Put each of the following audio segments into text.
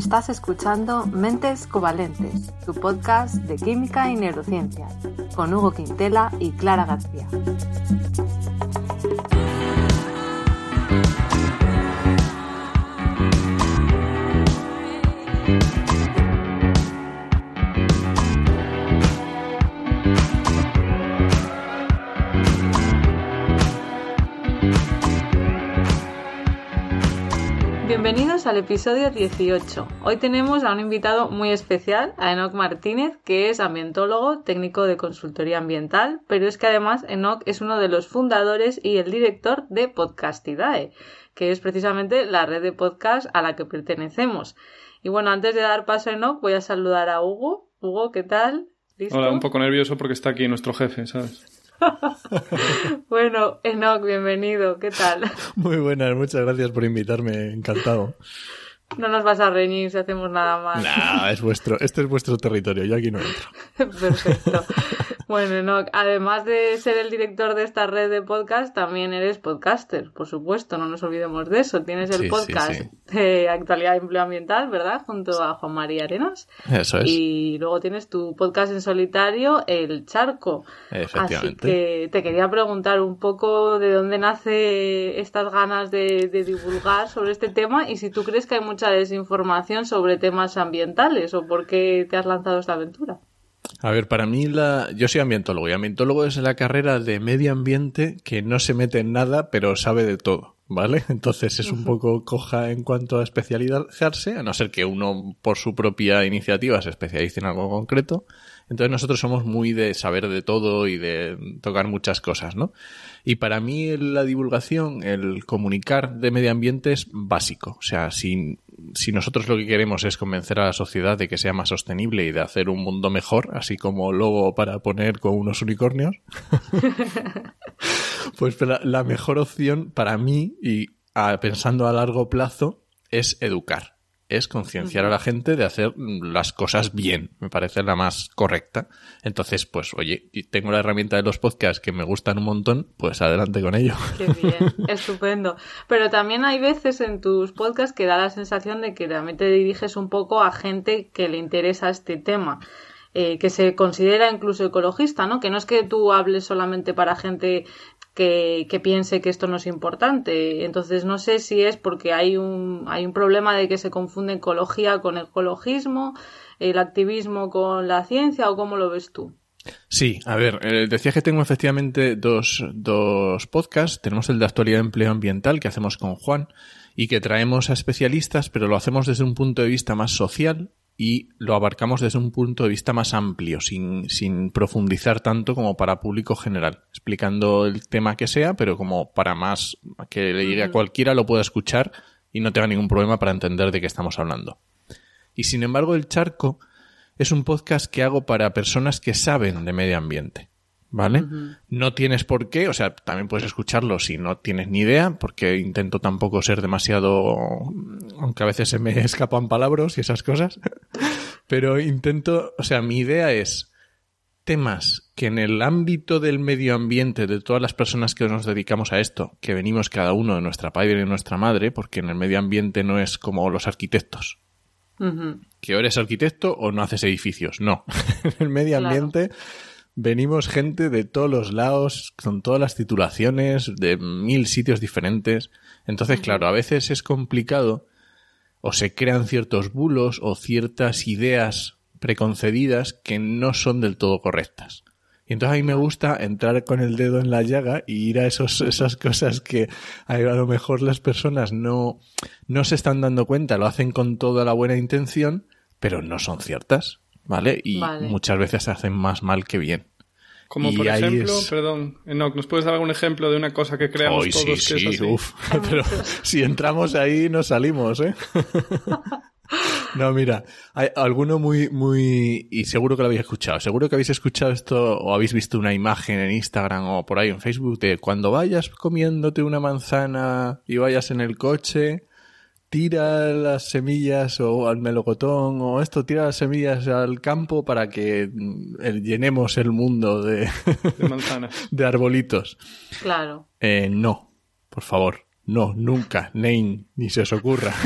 Estás escuchando Mentes Covalentes, tu podcast de química y neurociencia, con Hugo Quintela y Clara García. Al episodio 18. Hoy tenemos a un invitado muy especial, a Enoc Martínez, que es ambientólogo, técnico de consultoría ambiental, pero es que además Enoc es uno de los fundadores y el director de Podcastidae, que es precisamente la red de podcast a la que pertenecemos. Y bueno, antes de dar paso a Enoc, voy a saludar a Hugo. Hugo, ¿qué tal? Hola, un poco nervioso porque está aquí nuestro jefe, ¿sabes? bueno, Enoch, bienvenido. ¿Qué tal? Muy buenas, muchas gracias por invitarme. Encantado. No nos vas a reñir si hacemos nada más. No, es vuestro, este es vuestro territorio, yo aquí no entro. Perfecto. Bueno, no, además de ser el director de esta red de podcast, también eres podcaster, por supuesto, no nos olvidemos de eso. Tienes el podcast de actualidad empleo ambiental, ¿verdad? Junto a Juan María Arenas. Eso es. Y luego tienes tu podcast en solitario, El Charco. Efectivamente. Así que te quería preguntar un poco de dónde nace estas ganas de, de divulgar sobre este tema y si tú crees que hay mucha desinformación sobre temas ambientales o por qué te has lanzado esta aventura. A ver, para mí la... yo soy ambientólogo y ambientólogo es la carrera de medio ambiente que no se mete en nada pero sabe de todo, ¿vale? Entonces es un poco coja en cuanto a especializarse, a no ser que uno por su propia iniciativa se especialice en algo concreto. Entonces nosotros somos muy de saber de todo y de tocar muchas cosas, ¿no? Y para mí la divulgación, el comunicar de medio ambiente es básico. O sea, si, si nosotros lo que queremos es convencer a la sociedad de que sea más sostenible y de hacer un mundo mejor, así como logo para poner con unos unicornios, pues la, la, mejor opción para mí y pensando a largo plazo es educar es concienciar a la gente de hacer las cosas bien. Me parece la más correcta. Entonces, pues, oye, tengo la herramienta de los podcasts que me gustan un montón, pues adelante con ello. Qué bien, estupendo. Pero también hay veces en tus podcasts que da la sensación de que realmente diriges un poco a gente que le interesa este tema. Eh, que se considera incluso ecologista, ¿no? Que no es que tú hables solamente para gente que, piense que esto no es importante. Entonces no sé si es porque hay un, hay un problema de que se confunde ecología con ecologismo, el activismo con la ciencia o cómo lo ves tú. Sí, a ver, eh, decía que tengo efectivamente dos, dos podcasts. Tenemos el de actualidad de empleo ambiental que hacemos con Juan y que traemos a especialistas, pero lo hacemos desde un punto de vista más social y lo abarcamos desde un punto de vista más amplio, sin, sin profundizar tanto como para público general, explicando el tema que sea, pero como para más que le llegue a cualquiera lo pueda escuchar y no tenga ningún problema para entender de qué estamos hablando. Y sin embargo, El Charco es un podcast que hago para personas que saben de medio ambiente. ¿Vale? No tienes por qué, o sea, también puedes escucharlo si no tienes ni idea, porque intento tampoco ser demasiado, aunque a veces se me escapan palabras y esas cosas, pero intento, o sea, mi idea es temas que en el ámbito del medio ambiente de todas las personas que nos dedicamos a esto, que venimos cada uno de nuestra padre y de nuestra madre, porque en el medio ambiente no es como los arquitectos. Que o eres arquitecto o no haces edificios. No. en el medio ambiente venimos gente de todos los lados, con todas las titulaciones, de mil sitios diferentes. Entonces, claro, a veces es complicado o se crean ciertos bulos o ciertas ideas preconcebidas que no son del todo correctas. Y entonces a mí me gusta entrar con el dedo en la llaga y ir a esos, esas cosas que a lo mejor las personas no, no se están dando cuenta, lo hacen con toda la buena intención, pero no son ciertas. ¿Vale? Y muchas veces se hacen más mal que bien. Como por ejemplo, perdón, Enoch, ¿nos puedes dar algún ejemplo de una cosa que creamos todos que es así? Uf, pero si entramos ahí no salimos, ¿eh? No, mira, hay alguno muy, muy, y seguro que lo habéis escuchado, seguro que habéis escuchado esto o habéis visto una imagen en Instagram o por ahí en Facebook de cuando vayas comiéndote una manzana y vayas en el coche, tira las semillas o al melocotón o esto, tira las semillas al campo para que mm, llenemos el mundo de, de manzanas. de arbolitos. Claro. Eh, no, por favor. No, nunca, Nein, ni se os ocurra.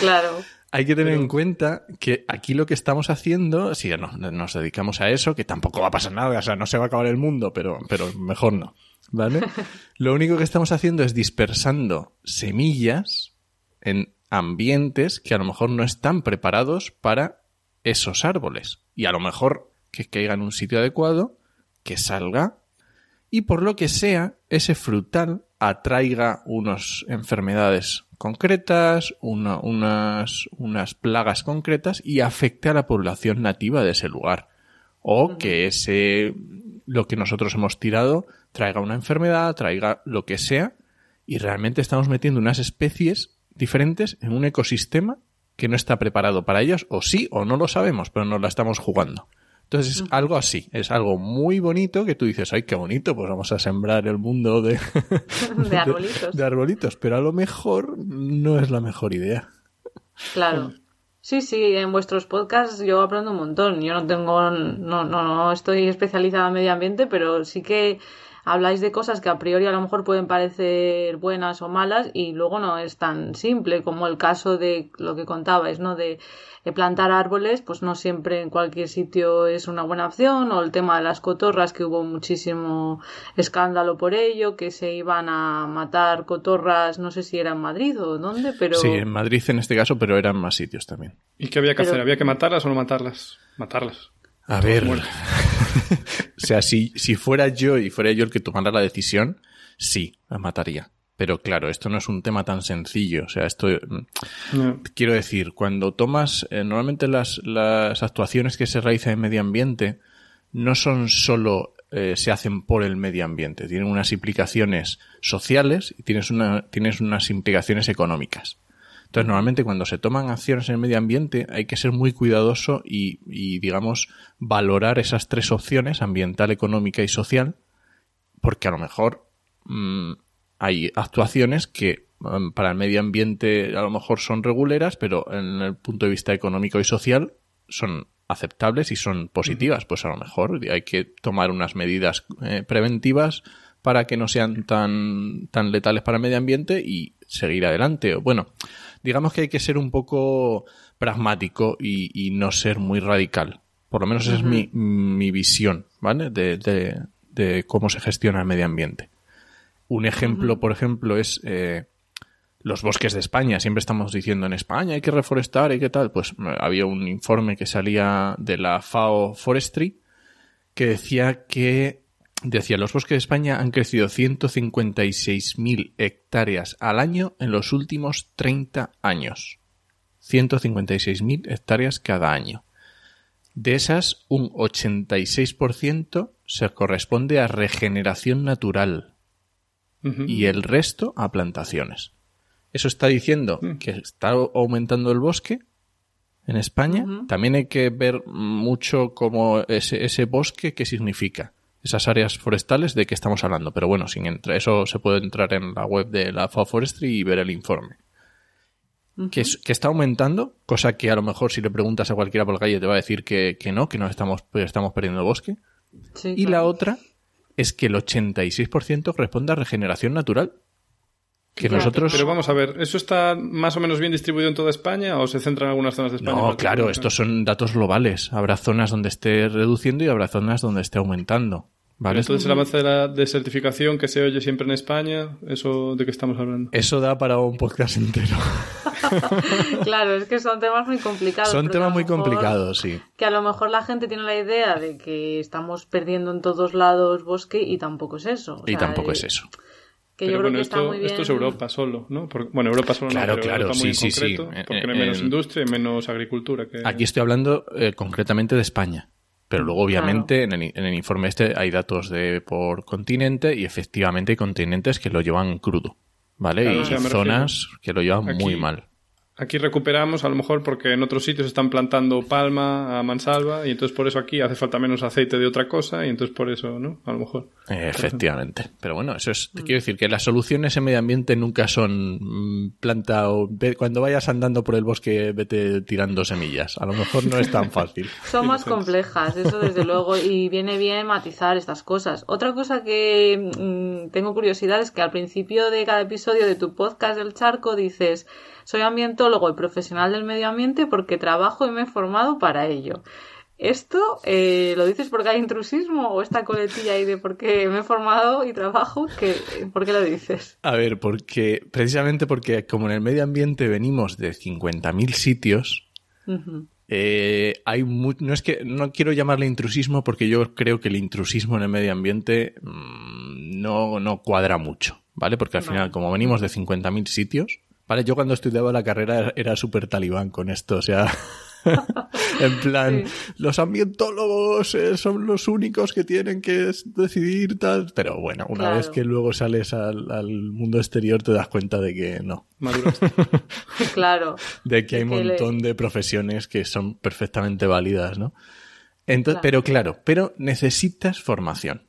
Claro. Hay que tener en cuenta que aquí lo que estamos haciendo, si no, nos dedicamos a eso, que tampoco va a pasar nada, o sea, no se va a acabar el mundo, pero, pero mejor no. ¿Vale? lo único que estamos haciendo es dispersando semillas en ambientes que a lo mejor no están preparados para esos árboles. Y a lo mejor que caiga en un sitio adecuado, que salga y por lo que sea, ese frutal atraiga unas enfermedades concretas, unas, unas plagas concretas y afecte a la población nativa de ese lugar. O que ese, lo que nosotros hemos tirado traiga una enfermedad, traiga lo que sea, y realmente estamos metiendo unas especies diferentes en un ecosistema que no está preparado para ellos, o sí, o no lo sabemos, pero nos la estamos jugando. Entonces es algo así, es algo muy bonito que tú dices, ay, qué bonito, pues vamos a sembrar el mundo de, de arbolitos. De, arbolitos, pero a lo mejor no es la mejor idea. Claro. Sí, sí, en vuestros podcasts yo aprendo un montón. Yo no tengo, no, no, no estoy especializada en medio ambiente, pero sí que habláis de cosas que a priori a lo mejor pueden parecer buenas o malas y luego no es tan simple como el caso de lo que contabais, ¿no? De, plantar árboles, pues no siempre en cualquier sitio es una buena opción, o el tema de las cotorras, que hubo muchísimo escándalo por ello, que se iban a matar cotorras, no sé si era en Madrid o dónde, pero... Sí, en Madrid en este caso, pero eran más sitios también. ¿Y qué había que hacer? ¿Había que matarlas o no matarlas? Matarlas. A ver, o sea, si, si fuera yo y fuera yo el que tomara la decisión, sí, la mataría. Pero claro, esto no es un tema tan sencillo. O sea, esto. Mm, quiero decir, cuando tomas. Eh, normalmente las, las actuaciones que se realizan en medio ambiente no son solo. Eh, se hacen por el medio ambiente. Tienen unas implicaciones sociales y tienes, una, tienes unas implicaciones económicas. Entonces, normalmente cuando se toman acciones en el medio ambiente hay que ser muy cuidadoso y, digamos, valorar esas tres opciones, ambiental, económica y social, porque a lo mejor mm, hay actuaciones que mm, para el medio ambiente a lo mejor son reguleras, pero en el punto de vista económico y social son aceptables y son positivas. Pues a lo mejor hay que tomar unas medidas eh, preventivas para que no sean tan, tan letales para el medio ambiente y seguir adelante. Bueno, digamos que hay que ser un poco pragmático y, no ser muy radical. Por lo menos esa es mi, mi, visión, ¿vale? De, de, cómo se gestiona el medio ambiente. Un ejemplo, por ejemplo, es eh, los bosques de España. Siempre estamos diciendo en España hay que reforestar y qué tal. Pues eh, había un informe que salía de la FAO Forestry que decía que Decía, los bosques de España han crecido 156.000 hectáreas al año en los últimos 30 años. 156.000 hectáreas cada año. De esas, un 86% se corresponde a regeneración natural y el resto a plantaciones. Eso está diciendo mm. que está aumentando el bosque en España. También hay que ver mucho cómo ese, ese bosque, qué significa esas áreas forestales de qué estamos hablando. Pero bueno, sin entrar, eso se puede entrar en la web de la FAO Forestry y ver el informe. que, está aumentando, cosa que a lo mejor si le preguntas a cualquiera por la calle te va a decir que, no, que no estamos, estamos perdiendo bosque. y la otra es que el 86% responde a regeneración natural. Que nosotros... Pero vamos a ver, ¿eso está más o menos bien distribuido en toda España o se centra en algunas zonas de España? No, claro, estos son datos globales. Habrá zonas donde esté reduciendo y habrá zonas donde esté aumentando. ¿Vale? Entonces el avance de la desertificación que se oye siempre en España, ¿eso de qué estamos hablando? Eso da para un podcast entero. claro, es que son temas muy complicados. Son temas muy complicados, sí. Que a lo mejor la gente tiene la idea de que estamos perdiendo en todos lados bosque y tampoco es eso. y tampoco es eso. Que yo creo que está muy bien... esto es Europa solo, ¿no? bueno, Europa solo claro, no, claro, Europa sí, sí, sí. Porque hay menos industria y menos agricultura. Que... Aquí estoy hablando eh, concretamente de España. Pero luego, obviamente, en, el, informe este hay datos de por continente y efectivamente hay continentes que lo llevan crudo, ¿vale? y zonas que lo llevan muy mal. Aquí recuperamos a lo mejor porque en otros sitios están plantando palma a mansalva y entonces por eso aquí hace falta menos aceite de otra cosa y entonces por eso, ¿no? A lo mejor. Efectivamente. Pero bueno, eso es, te quiero decir que las soluciones en medio ambiente nunca son mm, planta o cuando vayas andando por el bosque vete tirando semillas. A lo mejor no es tan fácil. son más complejas, eso desde luego, y viene bien matizar estas cosas. Otra cosa que mm, tengo curiosidad es que al principio de cada episodio de tu podcast del charco dices soy ambientólogo y profesional del medio ambiente porque trabajo y me he formado para ello. ¿Esto eh, lo dices porque hay intrusismo o esta coletilla ahí de porque me he formado y trabajo? Que, ¿Por qué lo dices? A ver, porque precisamente porque como en el medio ambiente venimos de 50.000 sitios, eh, hay no es que no quiero llamarle intrusismo porque yo creo que el intrusismo en el medio ambiente mm, no, no cuadra mucho, ¿vale? Porque al final, como venimos de 50.000 sitios, ¿vale? Yo cuando estudiaba la carrera era súper talibán con esto, o sea... en plan, los ambientólogos eh, son los únicos que tienen que decidir tal. Pero bueno, una vez que luego sales al, mundo exterior te das cuenta de que no. claro. De que hay un montón de profesiones que son perfectamente válidas, ¿no? Entonces, Pero claro, pero necesitas formación.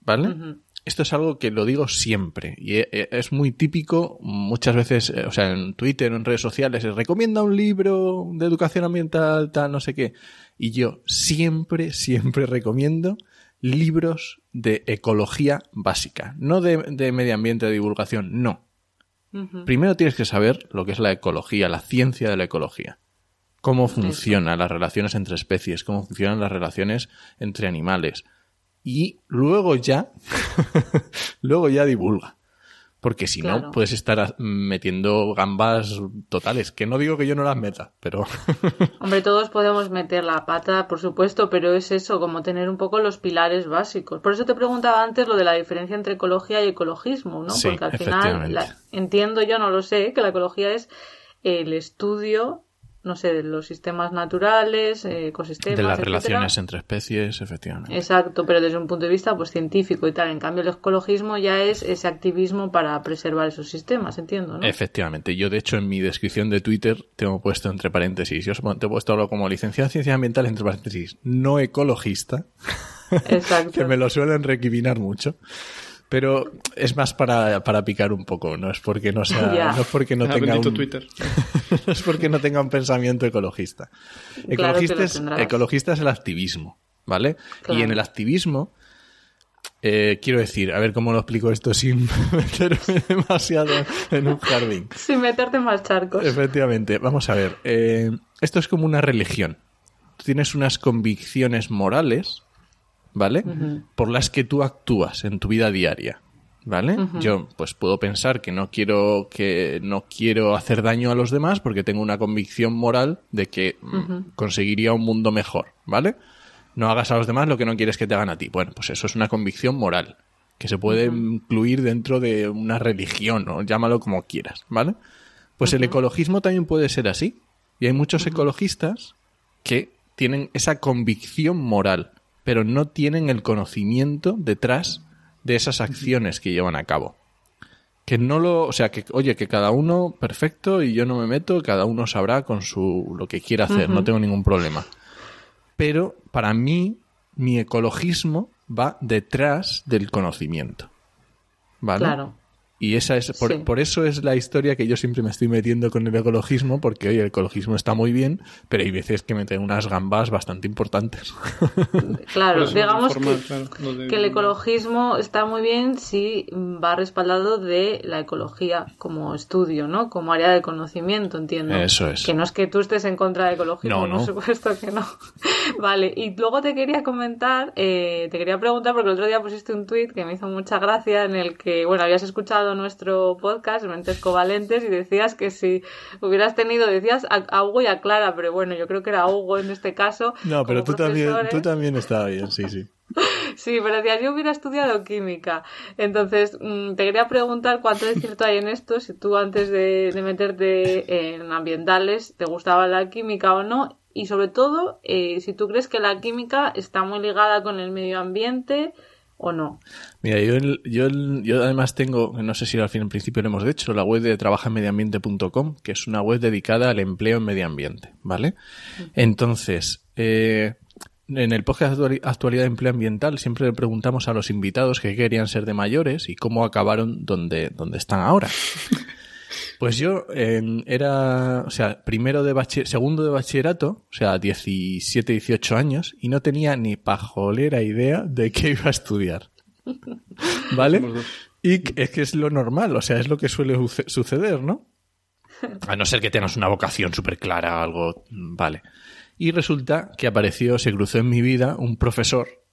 ¿Vale? Esto es algo que lo digo siempre y e, e, es muy típico muchas veces, eh, o sea, en Twitter o en redes sociales, se recomienda un libro de educación ambiental, tal, no sé qué. Y yo siempre, siempre recomiendo libros de ecología básica, no de, medio ambiente, de divulgación, no. Primero tienes que saber lo que es la ecología, la ciencia de la ecología. Cómo funcionan las relaciones entre especies, cómo funcionan las relaciones entre animales, y luego ya, luego ya divulga. Porque si no, puedes estar metiendo gambas totales. Que no digo que yo no las meta, pero. Hombre, todos podemos meter la pata, por supuesto, pero es eso, como tener un poco los pilares básicos. Por eso te preguntaba antes lo de la diferencia entre ecología y ecologismo, ¿no? Porque al final, entiendo yo, no lo sé, que la ecología es el estudio no sé, de los sistemas naturales, eh, ecosistemas. De las relaciones entre especies, efectivamente. Exacto, pero desde un punto de vista pues científico y tal. En cambio, el ecologismo ya es ese activismo para preservar esos sistemas, entiendo, ¿no? Efectivamente. Yo, de hecho, en mi descripción de Twitter tengo puesto entre paréntesis, yo te he puesto algo como licenciado en ciencias ambientales, entre paréntesis, no ecologista. Exacto. que me lo suelen recriminar mucho pero es más para, picar un poco, no es porque no sea, no es porque no ah, tenga un, Twitter. no es porque no tenga un pensamiento ecologista. Ecologista, es, ecologista es el activismo, ¿vale? Y en el activismo, eh, quiero decir, a ver cómo lo explico esto sin meterme demasiado en un jardín. Sin meterte más charcos. Efectivamente, vamos a ver. Eh, esto es como una religión. tienes unas convicciones morales ¿vale? Por las que tú actúas en tu vida diaria. ¿Vale? Yo pues puedo pensar que no quiero que no quiero hacer daño a los demás porque tengo una convicción moral de que mm, conseguiría un mundo mejor, ¿vale? No hagas a los demás lo que no quieres que te hagan a ti. Bueno, pues eso es una convicción moral que se puede incluir dentro de una religión o llámalo como quieras, ¿vale? Pues el ecologismo también puede ser así. Y hay muchos ecologistas que tienen esa convicción moral pero no tienen el conocimiento detrás de esas acciones que llevan a cabo. Que no lo, o sea, que oye, que cada uno perfecto y yo no me meto, cada uno sabrá con su lo que quiera hacer, no tengo ningún problema. Pero para mí mi ecologismo va detrás del conocimiento. ¿Vale? Claro. Y esa es, por, eso es la historia que yo siempre me estoy metiendo con el ecologismo, porque hoy el ecologismo está muy bien, pero hay veces que meten unas gambas bastante importantes. Claro, digamos que, el ecologismo está muy bien si va respaldado de la ecología como estudio, ¿no? Como área de conocimiento, entiendo. Eso es. Que no es que tú estés en contra del ecologismo, no, por supuesto que no. vale, y luego te quería comentar, eh, te quería preguntar, porque el otro día pusiste un tuit que me hizo mucha gracia en el que, bueno, habías escuchado nuestro podcast, Mentes Covalentes, y decías que si hubieras tenido, decías a, Hugo y a Clara, pero bueno, yo creo que era Hugo en este caso. No, pero tú también, tú también estabas bien, sí, sí. Sí, pero decías, yo hubiera estudiado química. Entonces, mm, te quería preguntar cuánto de cierto hay en esto, si tú antes de, meterte en ambientales te gustaba la química o no, y sobre todo, eh, si tú crees que la química está muy ligada con el medio ambiente o no. Mira, yo, yo, yo además tengo, no sé si al fin en principio lo hemos dicho, la web de trabajaenmedioambiente.com, que es una web dedicada al empleo en medio ambiente, ¿vale? Entonces, eh, en el podcast de Actualidad de Empleo Ambiental siempre le preguntamos a los invitados qué querían ser de mayores y cómo acabaron donde, donde están ahora. Pues yo era, o sea, primero de segundo de bachillerato, o sea, 17, 18 años, y no tenía ni pajolera idea de qué iba a estudiar. ¿Vale? Y es que es lo normal, o sea, es lo que suele suceder, ¿no? A no ser que tengas una vocación súper clara, algo, vale. Y resulta que apareció, se cruzó en mi vida un profesor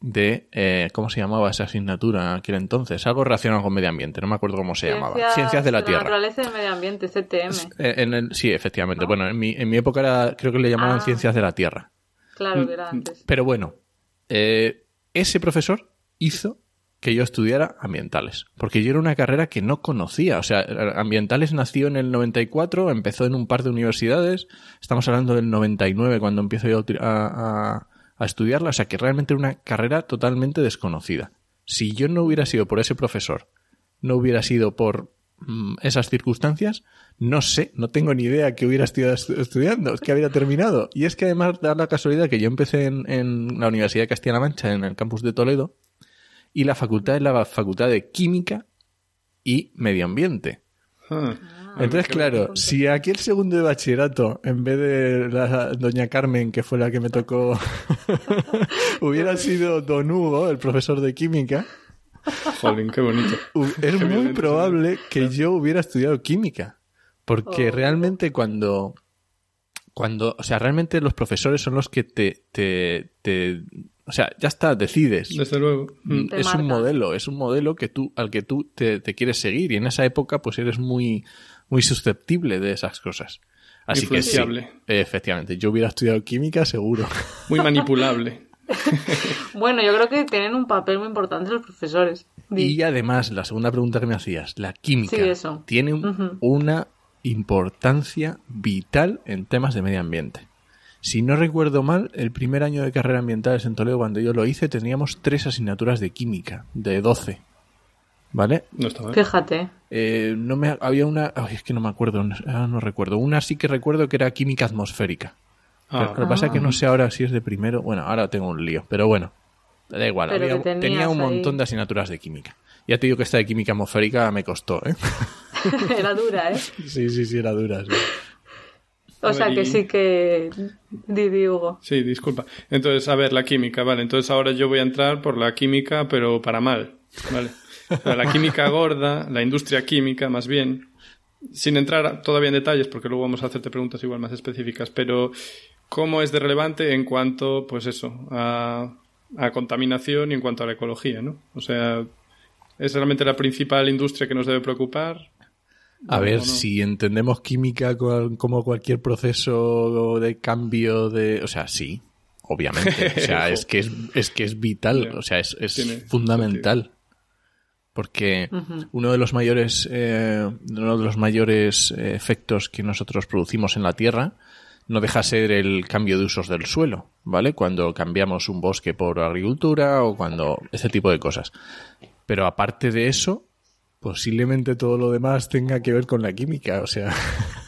de, eh, ¿cómo se llamaba esa asignatura en aquel entonces? Algo relacionado con medio ambiente, no me acuerdo cómo se llamaba. Ciencias de la Tierra. Naturaleza y medio ambiente, CTM. Eh, en el, sí, efectivamente. Bueno, en mi, en mi época era, creo que le llamaban Ah. Ciencias de la Tierra. Claro, que era antes. Pero bueno, eh, ese profesor hizo que yo estudiara ambientales, porque yo era una carrera que no conocía. O sea, ambientales nació en el 94, empezó en un par de universidades, estamos hablando del 99 cuando empiezo yo a, a- a- estudiarla, o sea que realmente era una carrera totalmente desconocida. Si yo no hubiera sido por ese profesor, no hubiera sido por mm, esas circunstancias, no sé, no tengo ni idea que hubiera estado estu- estudiando, que habría terminado. Y es que además da la casualidad que yo empecé en, en la Universidad de Castilla-La Mancha, en el campus de Toledo, y la facultad es la facultad de Química y Medio Ambiente. Ah. Entonces, claro, si aquí el segundo de bachillerato, en vez de la doña Carmen, que fue la que me tocó, hubiera sido don Hugo, el profesor de química, Jolín, qué bonito. es muy probable que yo hubiera estudiado química. Porque Oh. realmente cuando, cuando, o sea, realmente los profesores son los que te, te, te o sea, ya está, decides. Desde luego. Mm. Es un modelo, es un modelo que tú, al que tú te, te quieres seguir y en esa época pues eres muy, muy susceptible de esas cosas. Así que sí, efectivamente, yo hubiera estudiado química seguro. Muy manipulable. Bueno, yo creo que tienen un papel muy importante los profesores. Y además, la segunda pregunta que me hacías, la química, Sí, eso. tiene un- Ujú. una importancia vital en temas de medio ambiente. Si no recuerdo mal, el primer año de carrera ambientales en Toledo, cuando yo lo hice, teníamos tres asignaturas de química, de 12. ¿Vale? No está mal. Fíjate. Eh, no me había una ay, es que no me acuerdo no, ah, no recuerdo una sí que recuerdo que era química atmosférica Ah, Pero lo que pasa es que no sé ahora si es de primero bueno ahora tengo un lío pero bueno da igual había- tenía un ahí- montón de asignaturas de química ya te digo que esta de química atmosférica me costó ¿eh? Era dura, ¿eh? sí sí sí era dura sí. O sea que sí que. Di, di, Hugo. Sí, disculpa. Entonces, a ver, la química, vale. Entonces ahora yo voy a entrar por la química, pero para mal, ¿vale? La química gorda, la industria química, más bien, sin entrar todavía en detalles, porque luego vamos a hacerte preguntas igual más específicas, pero ¿cómo es de relevante en cuanto, pues eso, a, a contaminación y en cuanto a la ecología, ¿no? O sea, ¿es realmente la principal industria que nos debe preocupar? A ¿O ver no? si entendemos química cual- como cualquier proceso de cambio de o sea sí obviamente o sea es que es, es que es vital o sea es, es fundamental porque uno de los mayores eh, uno de los mayores eh, efectos que nosotros producimos en la tierra no deja ser el cambio de usos del suelo, ¿vale? Cuando cambiamos un bosque por agricultura o cuando ese tipo de cosas. Pero aparte de eso, posiblemente todo lo demás tenga que ver con la química, o sea,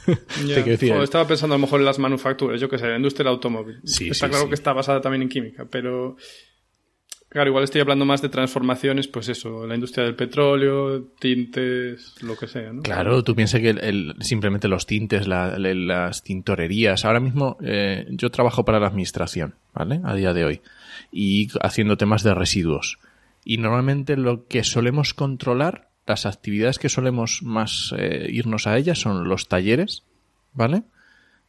decir, O estaba pensando a lo mejor en las manufacturas, yo que sé, la industria del automóvil. Sí, está sí, claro sí. que está basada también en química, pero claro, igual estoy hablando más de transformaciones, pues eso, la industria del petróleo, tintes, lo que sea, ¿no? Claro, tú piensas que el- el- simplemente los tintes, la- la- las tintorerías. Ahora mismo eh, yo trabajo para la administración, ¿vale? A día de hoy. Y haciendo temas de residuos. Y normalmente lo que solemos controlar, las actividades que solemos más eh, irnos a ellas son los talleres, ¿vale?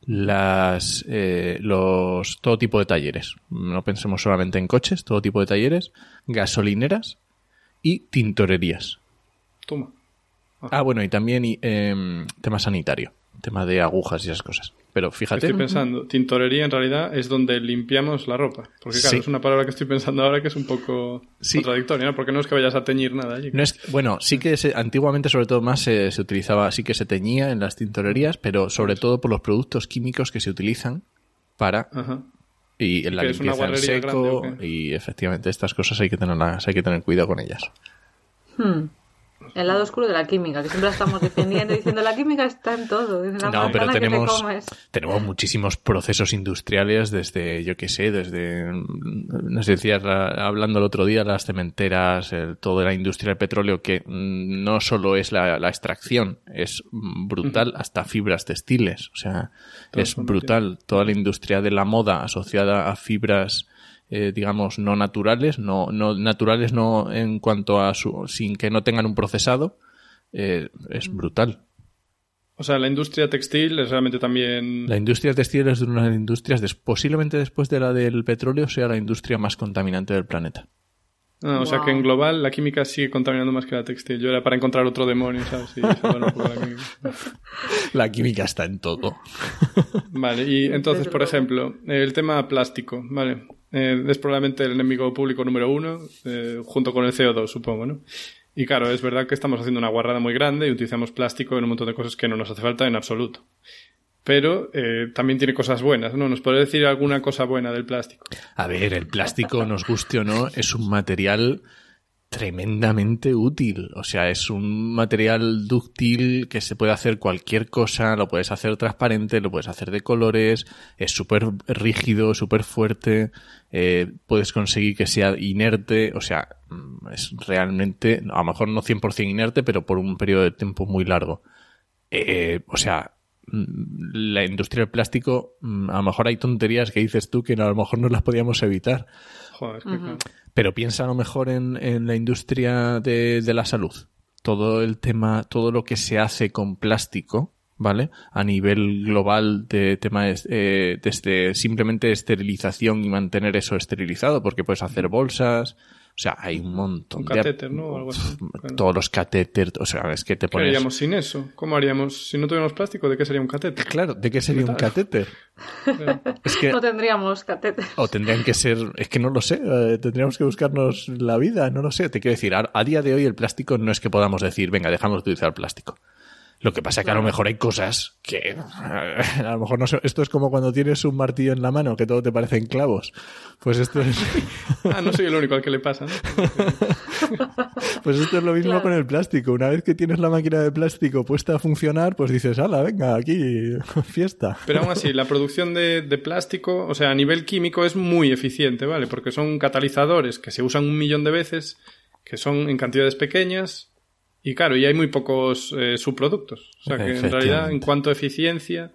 Las, eh, los, todo tipo de talleres. No pensemos solamente en coches, todo tipo de talleres, gasolineras y tintorerías. Toma. Ah, bueno, y también y, em, tema sanitario, tema de agujas y esas cosas. Pero fíjate, Estoy pensando, tintorería en realidad es donde limpiamos la ropa. Porque claro, Sí. es una palabra que estoy pensando ahora que es un poco Sí. contradictoria, ¿no? Porque no es que vayas a teñir nada allí. no es, bueno, sí que se- antiguamente sobre todo más se, se utilizaba, sí que se teñía en las tintorerías, pero sobre todo por los productos químicos que se utilizan para Ajá. y en la que es una limpieza en seco y efectivamente estas cosas hay que tenerlas, hay que tener cuidado con ellas. Hmm. El lado oscuro de la química, que siempre la estamos defendiendo diciendo la química está en todo. En la No, pero manzana que te tenemos, comes. tenemos muchísimos procesos industriales desde, yo qué sé, desde, mm, nos decías la- hablando el otro día, las cementeras, el- toda la industria del petróleo, que mm, no solo es la, la extracción, es mm, brutal hasta fibras textiles, o sea, es brutal. Toda la industria de la moda asociada a fibras eh, digamos, no naturales, no, no naturales no en cuanto a su, sin que no tengan un procesado, eh, es brutal. O sea, la industria textil es realmente también... La industria textil es una de las industrias, posiblemente después de la del petróleo, sea la industria más contaminante del planeta. O sea que en global la química sigue contaminando más que la textil. Yo era para encontrar otro demonio, ¿sabes? la, química. está en todo. Vale, y entonces, por ejemplo, el tema plástico, ¿vale? Eh, es probablemente el enemigo público número uno, eh, junto con el CO2, supongo, ¿no? Y claro, es verdad que estamos haciendo una guarrada muy grande y utilizamos plástico en un montón de cosas que no nos hace falta en absoluto. Pero eh, también tiene cosas buenas, ¿no? ¿Nos puede decir alguna cosa buena del plástico? A ver, el plástico, nos guste o no, es un material tremendamente útil. O sea, es un material dúctil que se puede hacer cualquier cosa, lo puedes hacer transparente, lo puedes hacer de colores, es súper rígido, súper fuerte, eh, puedes conseguir que sea inerte, o sea, mm, es realmente, a lo mejor no 100% inerte, pero por un periodo de tiempo muy largo. Eh, o sea, la industria del plástico, mm, a lo mejor hay tonterías que dices tú que a lo mejor no las podíamos evitar. Joder, pero piensa a lo mejor en, en la industria de, de, la salud. Todo el tema, todo lo que se hace con plástico, ¿vale? A nivel global de tema eh, desde simplemente esterilización y mantener eso esterilizado, porque puedes hacer bolsas, sea, hay un montón. Un catéter, ¿no? algo así. Todos los catéteres, o sea, es que te pones... ¿Qué haríamos sin eso? ¿Cómo haríamos? Si no tuviéramos plástico, ¿de qué sería un catéter? Claro, ¿de qué sería un catéter? es que... No tendríamos catéter. O tendrían que ser... Es que no lo sé, eh, tendríamos que buscarnos la vida, no lo sé. Te quiero decir, a día de hoy el plástico no es que podamos decir, venga, dejamos de utilizar plástico. Lo que pasa es que a lo mejor hay cosas que a lo mejor no sé. Esto es como cuando tienes un martillo en la mano que todo te parecen clavos. Pues esto es. ah, no soy el único al que le pasa, ¿no? pues esto es lo mismo con el plástico. Una vez que tienes la máquina de plástico puesta a funcionar, pues dices, hala, venga, aquí, fiesta. Pero aún así, la producción de, de plástico, o sea, a nivel químico es muy eficiente, ¿vale? Porque son catalizadores que se usan un millón de veces, que son en cantidades pequeñas y claro, y hay muy pocos eh, subproductos. O sea que en realidad, en cuanto a eficiencia,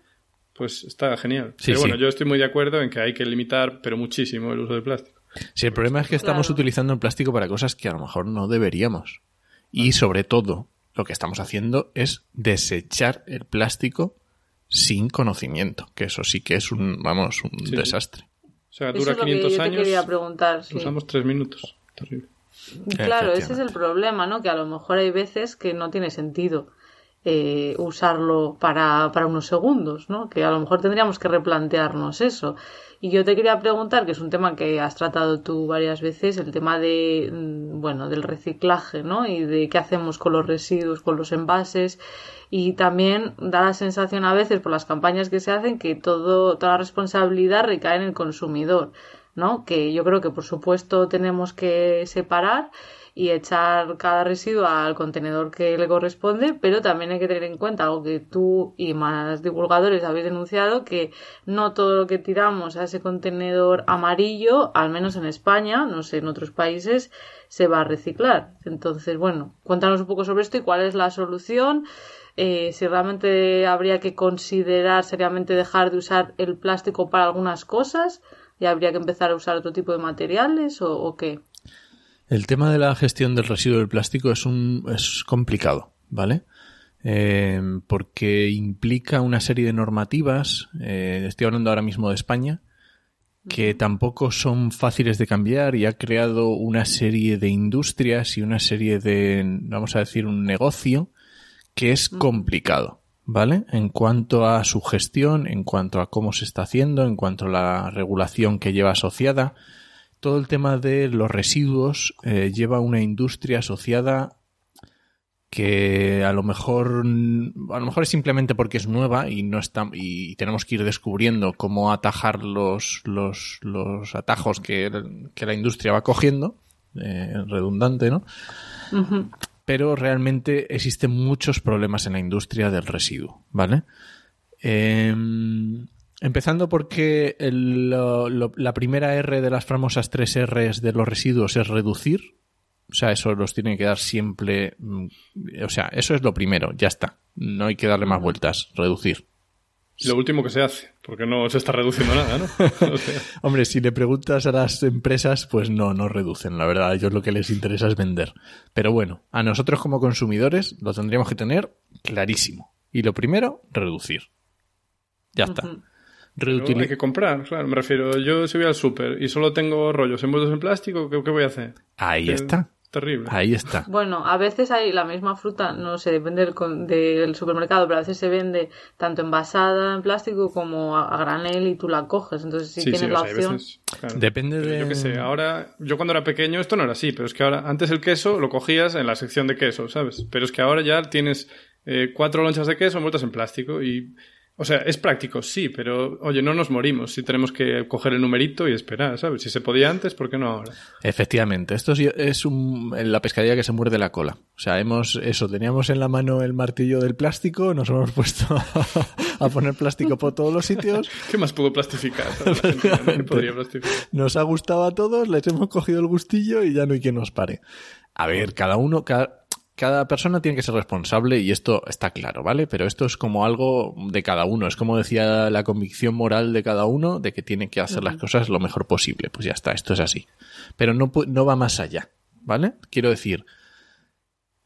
pues está genial. pero bueno, yo estoy muy de acuerdo en que hay que limitar, pero muchísimo, el uso del plástico. Sí, el problema es que estamos utilizando el plástico para cosas que a lo mejor no deberíamos. Y sobre todo, lo que estamos haciendo es desechar el plástico sin conocimiento, que eso sí que es un, vamos, un desastre. O sea, dura 500 años. Usamos 3 minutos. Terrible. Claro, ese es el problema, ¿no? Que a lo mejor hay veces que no tiene sentido eh, usarlo para, para unos segundos, ¿no? Que a lo mejor tendríamos que replantearnos eso. Y yo te quería preguntar, que es un tema que has tratado tú varias veces, el tema de, mm, bueno, del reciclaje, ¿no? Y de qué hacemos con los residuos, con los envases. Y también da la sensación a veces por las campañas que se hacen que todo, toda la responsabilidad recae en el consumidor. ¿No? Que yo creo que por supuesto tenemos que separar y echar cada residuo al contenedor que le corresponde, pero también hay que tener en cuenta algo que tú y más divulgadores habéis denunciado, que no todo lo que tiramos a ese contenedor amarillo, al menos en España, no sé, en otros países, se va a reciclar. Entonces, bueno, cuéntanos un poco sobre esto y cuál es la solución. Eh, si realmente habría que considerar seriamente dejar de usar el plástico para algunas cosas y habría que empezar a usar otro tipo de materiales o, qué? El tema de la gestión del residuo del plástico es, un, es complicado, ¿vale? Eh, porque implica una serie de normativas, eh, estoy hablando ahora mismo de España, que tampoco son fáciles de cambiar y ha creado una serie de industrias y una serie de, vamos a decir, un negocio que es complicado. ¿Vale? En cuanto a su gestión, en cuanto a cómo se está haciendo, en cuanto a la regulación que lleva asociada, todo el tema de los residuos eh, lleva una industria asociada que a lo mejor a lo mejor es simplemente porque es nueva y no está y tenemos que ir descubriendo cómo atajar los los, los atajos que, que la industria va cogiendo eh, redundante no pero realmente existen muchos problemas en la industria del residuo, ¿vale? Em, empezando porque la primera R de las famosas tres Rs de los residuos es reducir. O sea, eso los tiene que dar siempre. Mm, o sea, eso es lo primero, ya está. No hay que darle más vueltas, reducir. Lo último que se hace, porque no se está reduciendo nada, ¿no? Hombre, si le preguntas a las empresas, pues no, no reducen, la verdad. A ellos lo que les interesa es vender. Pero bueno, a nosotros como consumidores lo tendríamos que tener clarísimo. Y lo primero, reducir. Ya está. Pero hay que comprar, claro, me refiero. Yo si voy al súper y solo tengo rollos envueltos en plástico, ¿qué, qué voy a hacer? Ahí está. Terrible. Ahí está. Bueno, a veces hay la misma fruta, no sé, depende del, con- del supermercado, pero a veces se vende tanto envasada en plástico como a, a granel y tú la coges. Entonces, si tienes o la sea, hay opción. veces, claro. Depende Pero de- Yo qué sé, ahora, yo cuando era pequeño esto no era así, pero es que ahora, antes el queso lo cogías en la sección de queso, ¿sabes? Pero es que ahora ya tienes eh, cuatro lonchas de queso envueltas en plástico y, o sea, es práctico, sí, pero oye, no nos morimos si tenemos que coger el numerito y esperar, ¿sabes? Si se podía antes, ¿por qué no ahora? Efectivamente, esto es, es un, la pescadilla que se muerde la cola. O sea, hemos, eso, teníamos en la mano el martillo del plástico, nos hemos puesto a, a poner plástico por todos los sitios, ¿Qué más puedo plastificar? no podría plastificar. nos ha gustado a todos, les hemos cogido el gustillo y ya no hay quien nos pare. A ver, cada uno, cada, cada persona tiene que ser responsable y esto está claro, ¿vale? Pero esto es como algo de cada uno. Es como decía la convicción moral de cada uno de que tiene que hacer las cosas lo mejor posible. Pues ya está, esto es así. Pero no, no va más allá, ¿vale? Quiero decir,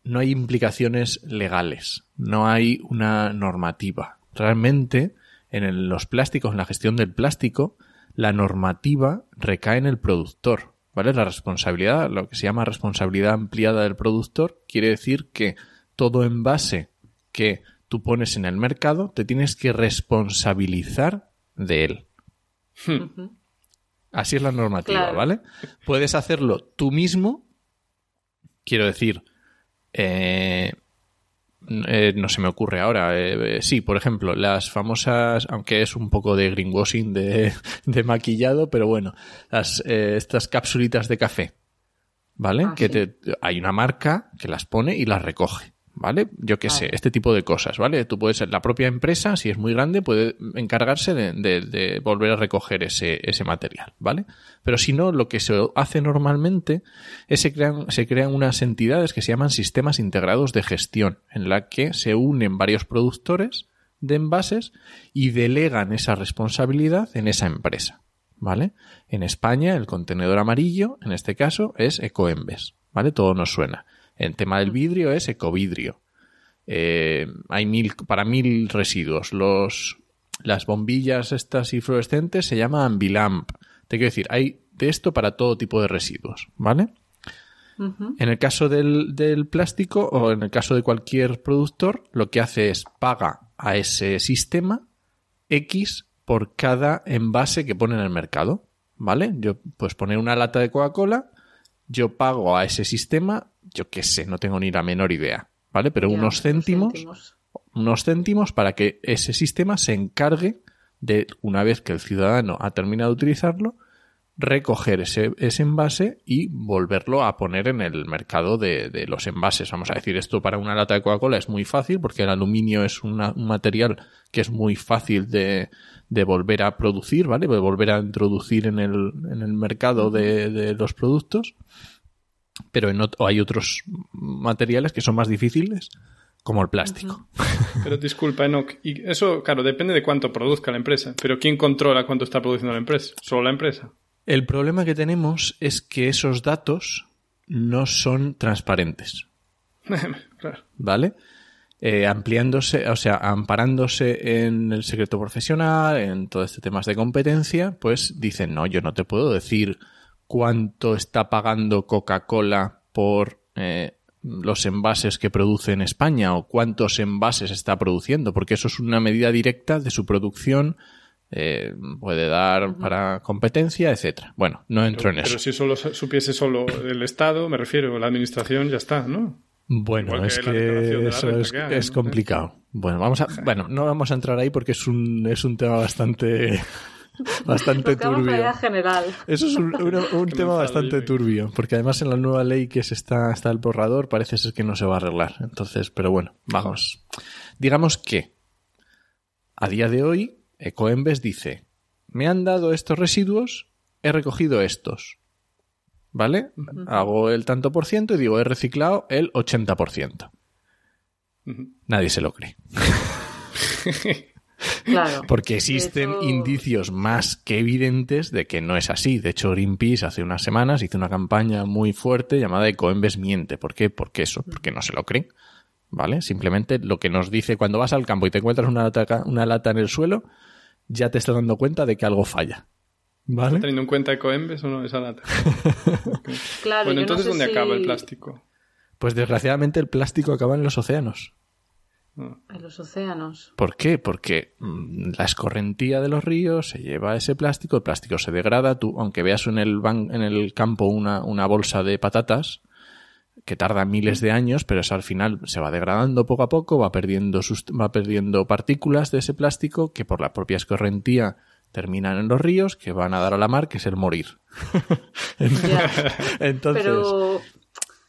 no hay implicaciones legales, no hay una normativa. Realmente, en el- los plásticos, en la gestión del plástico, la normativa recae en el productor, ¿vale? La responsabilidad, lo que se llama responsabilidad ampliada del productor, quiere decir que todo envase que tú pones en el mercado te tienes que responsabilizar de él. Ujú. Así es la normativa, Claro. ¿vale? Puedes hacerlo tú mismo. Quiero decir, eh, eh, no se me ocurre ahora. eh, eh, sí, por ejemplo, las famosas, aunque es un poco de greenwashing, de, de maquillado, pero bueno, las, eh, estas capsulitas de café, ¿vale? Ah, que sí. te, hay una marca que las pone y las recoge. ¿Vale? Yo qué sé, este tipo de cosas, ¿vale? Tú puedes, la propia empresa, si es muy grande, puede encargarse de, de- de volver a recoger ese, ese material, ¿vale? Pero si no, lo que se hace normalmente es se crean, se crean unas entidades que se llaman sistemas integrados de gestión, en la que se unen varios productores de envases y delegan esa responsabilidad en esa empresa, ¿vale? En España, el contenedor amarillo, en este caso, es Ecoembes, ¿vale? Todo nos suena. El tema del vidrio es Ecovidrio. Eh, hay mil, para mil residuos. Los, las bombillas estas y fluorescentes se llaman Bilamp. Te quiero decir, hay de esto para todo tipo de residuos, ¿vale? En el caso del, del plástico o en el caso de cualquier productor, lo que hace es paga a ese sistema X por cada envase que pone en el mercado, ¿vale? Yo, pues poner una lata de Coca-Cola, yo pago a ese sistema, yo qué sé, no tengo ni la menor idea, ¿vale? Pero Ya, unos céntimos, céntimos. unos céntimos para que ese sistema se encargue de, una vez que el ciudadano ha terminado de utilizarlo, recoger ese, ese envase y volverlo a poner en el mercado de, de los envases. Vamos a decir, esto para una lata de Coca-Cola es muy fácil porque el aluminio es una- un material que es muy fácil de, de volver a producir, ¿vale? De volver a introducir en el, en el mercado de, de los productos. Pero en ot- hay otros materiales que son más difíciles, como el plástico. Pero disculpa, Enoch, y eso, claro, depende de cuánto produzca la empresa. Pero ¿quién controla cuánto está produciendo la empresa? ¿Solo la empresa? El problema que tenemos es que esos datos no son transparentes, claro. ¿vale? Eh, ampliándose, o sea, amparándose en el secreto profesional, en todo este temas de competencia, pues dicen, no, yo no te puedo decir cuánto está pagando Coca-Cola por eh, los envases que produce en España o cuántos envases está produciendo, porque eso es una medida directa de su producción, eh, puede dar para competencia, etcétera. Bueno, no entro en Pero eso. si solo supiese solo el Estado, me refiero, la administración, ya está, ¿no? Bueno, Igual que es que la eso es, que es ¿no? complicado. Bueno, vamos a, bueno, no vamos a entrar ahí porque es un, es un tema bastante, bastante turbio. general. Eso es un, un tema bastante turbio, porque además en la nueva ley que se está, está el borrador parece ser que no se va a arreglar. Entonces, pero bueno, vamos. Digamos que a día de hoy, Ecoembes dice, me han dado estos residuos, he recogido estos. ¿Vale? Hago el tanto por ciento y digo, he reciclado el 80%. Ujú. Nadie se lo cree. Claro. Porque existen indicios más que evidentes de que no es así. De hecho, Greenpeace hace unas semanas hizo una campaña muy fuerte llamada Ecoembes miente. ¿Por qué? Porque eso, porque no se lo creen. ¿vale? Simplemente lo que nos dice cuando vas al campo y te encuentras una lata, una lata en el suelo, ya te estás dando cuenta de que algo falla. ¿Vale? Teniendo en cuenta Ecoembes o no esa lata. Claro, bueno, entonces, no sé ¿dónde si- acaba el plástico? Pues desgraciadamente el plástico acaba en los océanos. En los océanos. ¿Por qué? Porque mm, la escorrentía de los ríos se lleva ese plástico, el plástico se degrada, tú, aunque veas en el, ban- en el campo una, una bolsa de patatas, que tarda miles de años, pero eso al final se va degradando poco a poco, va perdiendo, sus- va perdiendo partículas de ese plástico que por la propia escorrentía terminan en los ríos, que van a dar a la mar, que es el morir. Entonces, Pero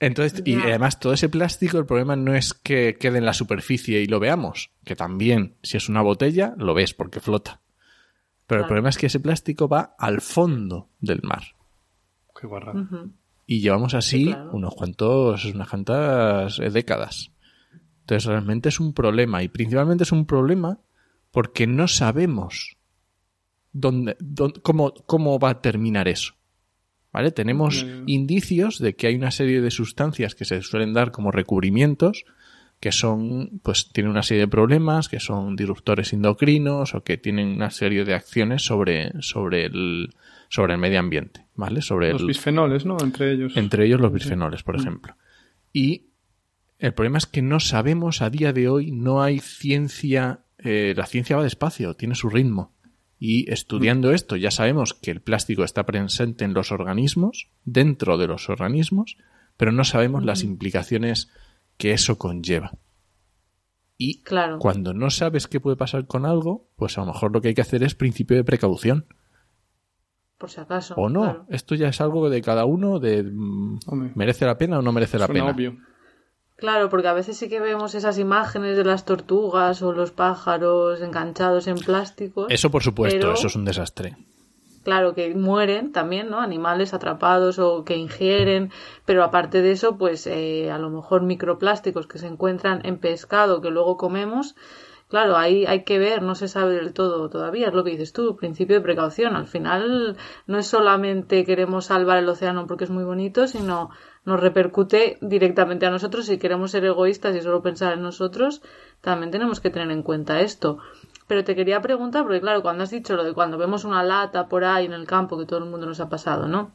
entonces, y además todo ese plástico, el problema no es que quede en la superficie y lo veamos, que también, si es una botella, lo ves porque flota. Pero el problema es que ese plástico va al fondo del mar. Qué guarrada. ujú, Y llevamos así Sí, claro. unos cuantos, unas cuantas eh, décadas. Entonces realmente es un problema. Y principalmente es un problema porque no sabemos dónde, dónde- cómo, cómo va a terminar eso. ¿Vale? Tenemos Mm. indicios de que hay una serie de sustancias que se suelen dar como recubrimientos que son, pues tienen una serie de problemas, que son disruptores endocrinos o que tienen una serie de acciones sobre, sobre el, sobre el medio ambiente, ¿vale? Sobre Los el, bisfenoles, ¿no? Entre ellos. entre ellos los bisfenoles, por ejemplo. Y el problema es que no sabemos a día de hoy, no hay ciencia, eh, la ciencia va despacio, tiene su ritmo. Y estudiando esto ya sabemos que el plástico está presente en los organismos, dentro de los organismos, pero no sabemos las implicaciones que eso conlleva. Y claro. cuando no sabes qué puede pasar con algo, pues a lo mejor lo que hay que hacer es principio de precaución. Por si acaso. O no, claro. esto ya es algo de cada uno, de mm, Hombre, merece la pena o no merece la suena pena. obvio. Claro, porque a veces sí que vemos esas imágenes de las tortugas o los pájaros enganchados en plásticos. Eso por supuesto, Pero- eso es un desastre. Claro, que mueren también, ¿no? Animales atrapados o que ingieren, pero aparte de eso, pues eh, a lo mejor microplásticos que se encuentran en pescado que luego comemos. Claro, ahí hay que ver, no se sabe del todo todavía, es lo que dices tú, principio de precaución. Al final no es solamente queremos salvar el océano porque es muy bonito, sino nos repercute directamente a nosotros. Si queremos ser egoístas y solo pensar en nosotros, también tenemos que tener en cuenta esto. Pero te quería preguntar, porque claro, cuando has dicho lo de cuando vemos una lata por ahí en el campo, que todo el mundo nos ha pasado, ¿no?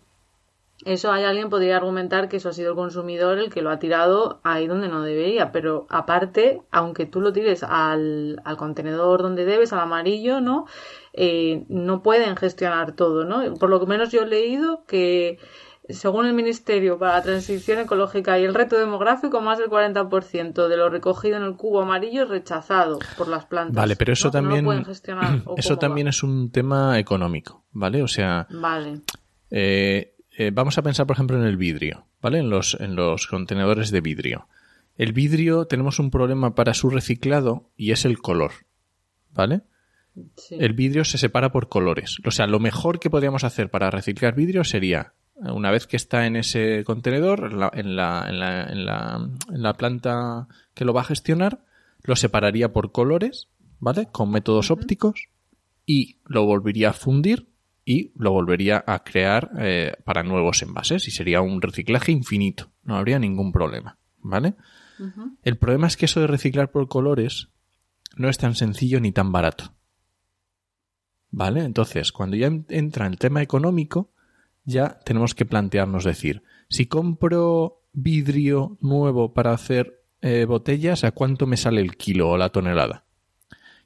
Eso hay alguien podría argumentar que eso ha sido el consumidor el que lo ha tirado ahí donde no debería, pero aparte, aunque tú lo tires al, al contenedor donde debes, al amarillo, ¿no? Eh, no pueden gestionar todo, ¿no? Por lo menos yo he leído que según el Ministerio para la Transición Ecológica y el Reto Demográfico, más del 40% de lo recogido en el cubo amarillo es rechazado por las plantas. Vale, pero eso ¿no? Que no lo también pueden gestionar, ¿o eso va? también es un tema económico, ¿vale? O sea, Vale, eh, eh, vamos a pensar, por ejemplo, en el vidrio, ¿vale? En los, en los contenedores de vidrio. El vidrio tenemos un problema para su reciclado y es el color, ¿vale? sí. El vidrio se separa por colores. O sea, lo mejor que podríamos hacer para reciclar vidrio sería, una vez que está en ese contenedor, en la, en la, en la, en la, en la planta que lo va a gestionar, lo separaría por colores, ¿vale? Con métodos ópticos y lo volvería a fundir y lo volvería a crear eh, para nuevos envases y sería un reciclaje infinito. No habría ningún problema, ¿vale? El problema es que eso de reciclar por colores no es tan sencillo ni tan barato. ¿Vale? Entonces, cuando ya en- entra el tema económico, ya tenemos que plantearnos decir, si compro vidrio nuevo para hacer eh, botellas, ¿a cuánto me sale el kilo o la tonelada?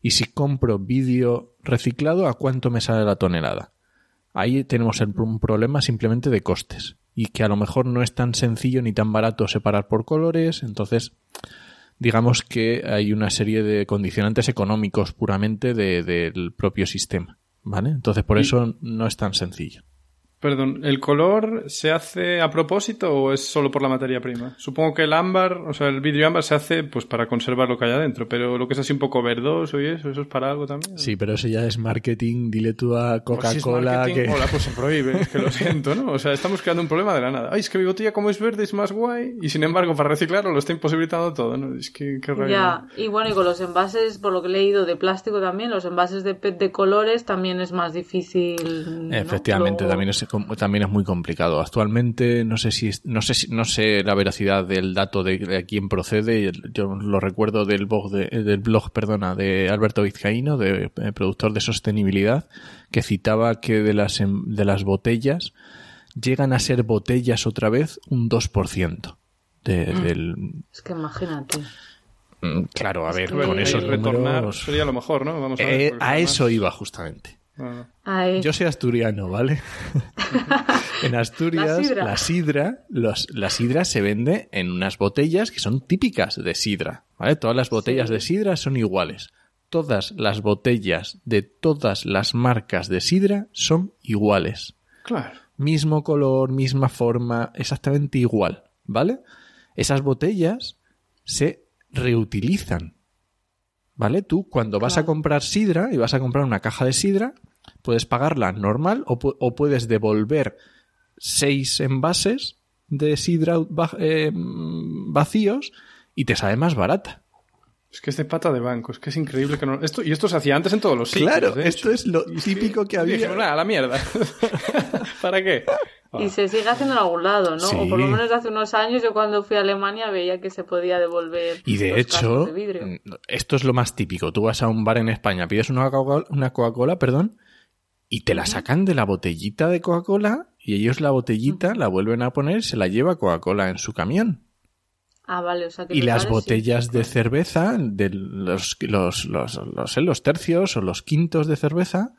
Y si compro vidrio reciclado, ¿a cuánto me sale la tonelada? Ahí tenemos el- un problema simplemente de costes y que a lo mejor no es tan sencillo ni tan barato separar por colores, entonces digamos que hay una serie de condicionantes económicos puramente de- del propio sistema, ¿vale? Entonces por eso no es tan sencillo. Perdón, ¿el color se hace a propósito o es solo por la materia prima? Supongo que el ámbar, o sea, el vidrio ámbar se hace pues para conservar lo que hay adentro, pero lo que es así un poco verdoso y eso, ¿eso es para algo también? Sí, pero eso ya es marketing, dile tú a Pues si es Coca-Cola marketing, que... Hola, pues se prohíbe, es que lo siento, ¿no? O sea, estamos creando un problema de la nada. Ay, es que mi botella como es verde es más guay y sin embargo para reciclarlo lo está imposibilitando todo, ¿no? Es que qué rabia. Ya, y bueno, y con los envases, por lo que he leído de plástico también, los envases de PET de colores también es más difícil. ¿no? Efectivamente, Luego- también es también es muy complicado. Actualmente no sé si no sé si, no sé la veracidad del dato de, quién procede. Yo lo recuerdo del blog de, del blog, perdona, de Alberto Vizcaíno, de, eh, productor de sostenibilidad, que citaba que de las em, de las botellas llegan a ser botellas otra vez un 2% de, Mm. del Es que imagínate. Mm, Claro, a ver, que con esos retornar números... sería lo mejor, ¿no? Vamos a ver. Eh, a eso iba justamente. Ah, Ay, Yo soy asturiano, ¿vale? en Asturias, La sidra. la sidra, los, la sidra se vende en unas botellas que son típicas de sidra, ¿vale? Todas las botellas Sí. de sidra son iguales. Todas las botellas de todas las marcas de sidra son iguales. claro. Mismo color, misma forma, exactamente igual, ¿vale? Esas botellas se reutilizan. ¿Vale? Tú cuando vas a comprar sidra y vas a comprar una caja de sidra, puedes pagarla normal o, pu- o puedes devolver seis envases de sidra va- eh, vacíos y te sale más barata. Es que es de pata de banco, es que es increíble que no... Esto, y esto se hacía antes en todos los sitios. claro, esto es lo Y típico que había. "Nah, a la mierda. ¿Para qué? Y se sigue haciendo en algún lado, ¿no? Sí. O por lo menos hace unos años yo cuando fui a Alemania veía que se podía devolver. Y de los hecho, de vidrio. mm, esto es lo más típico. Tú vas a un bar en España, pides una Coca-Cola, una Coca-Cola, perdón, y te la sacan de la botellita de Coca-Cola y ellos la botellita la vuelven a poner se la lleva Coca-Cola en su camión. Ah, vale, o sea que Y las sí. botellas de cerveza, de los, los, los, los, eh, los tercios o los quintos de cerveza,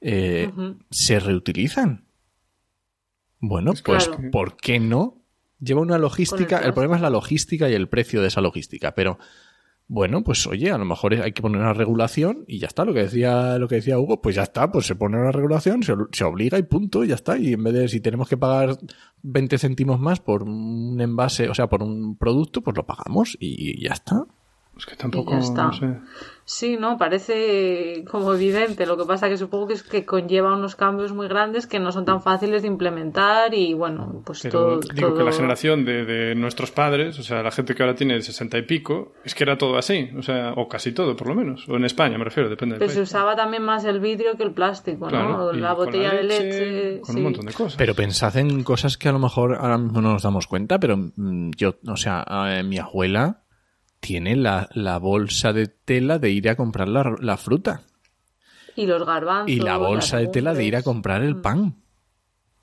eh, se reutilizan. Bueno, pues Claro. ¿por qué no? Lleva una logística, el problema es la logística y el precio de esa logística, pero bueno, pues oye, a lo mejor hay que poner una regulación y ya está, lo que decía, lo que decía Hugo, pues ya está, pues se pone una regulación, se, se obliga y punto, y ya está. Y en vez de si tenemos que pagar 20 céntimos más por un envase, o sea, por un producto, pues lo pagamos y ya está. Es que tampoco... Y ya está. no sé. Sí, no, parece como evidente. Lo que pasa que supongo que es que conlleva unos cambios muy grandes que no son tan fáciles de implementar y bueno, pues Pero todo. digo que la generación de, de nuestros padres, o sea, la gente que ahora tiene sesenta y pico, es que era todo así, o sea, o casi todo, por lo menos. O en España, me refiero, depende del Pero se país. usaba también más el vidrio que el plástico, Claro, ¿no? O La botella de leche. Con sí. un montón de cosas. Pero pensad en cosas que a lo mejor ahora mismo no nos damos cuenta, pero mm, yo, o sea, eh, mi abuela tiene la, la bolsa de tela de ir a comprar la, la fruta Y los garbanzos. y la bolsa de tela de ir a comprar el pan.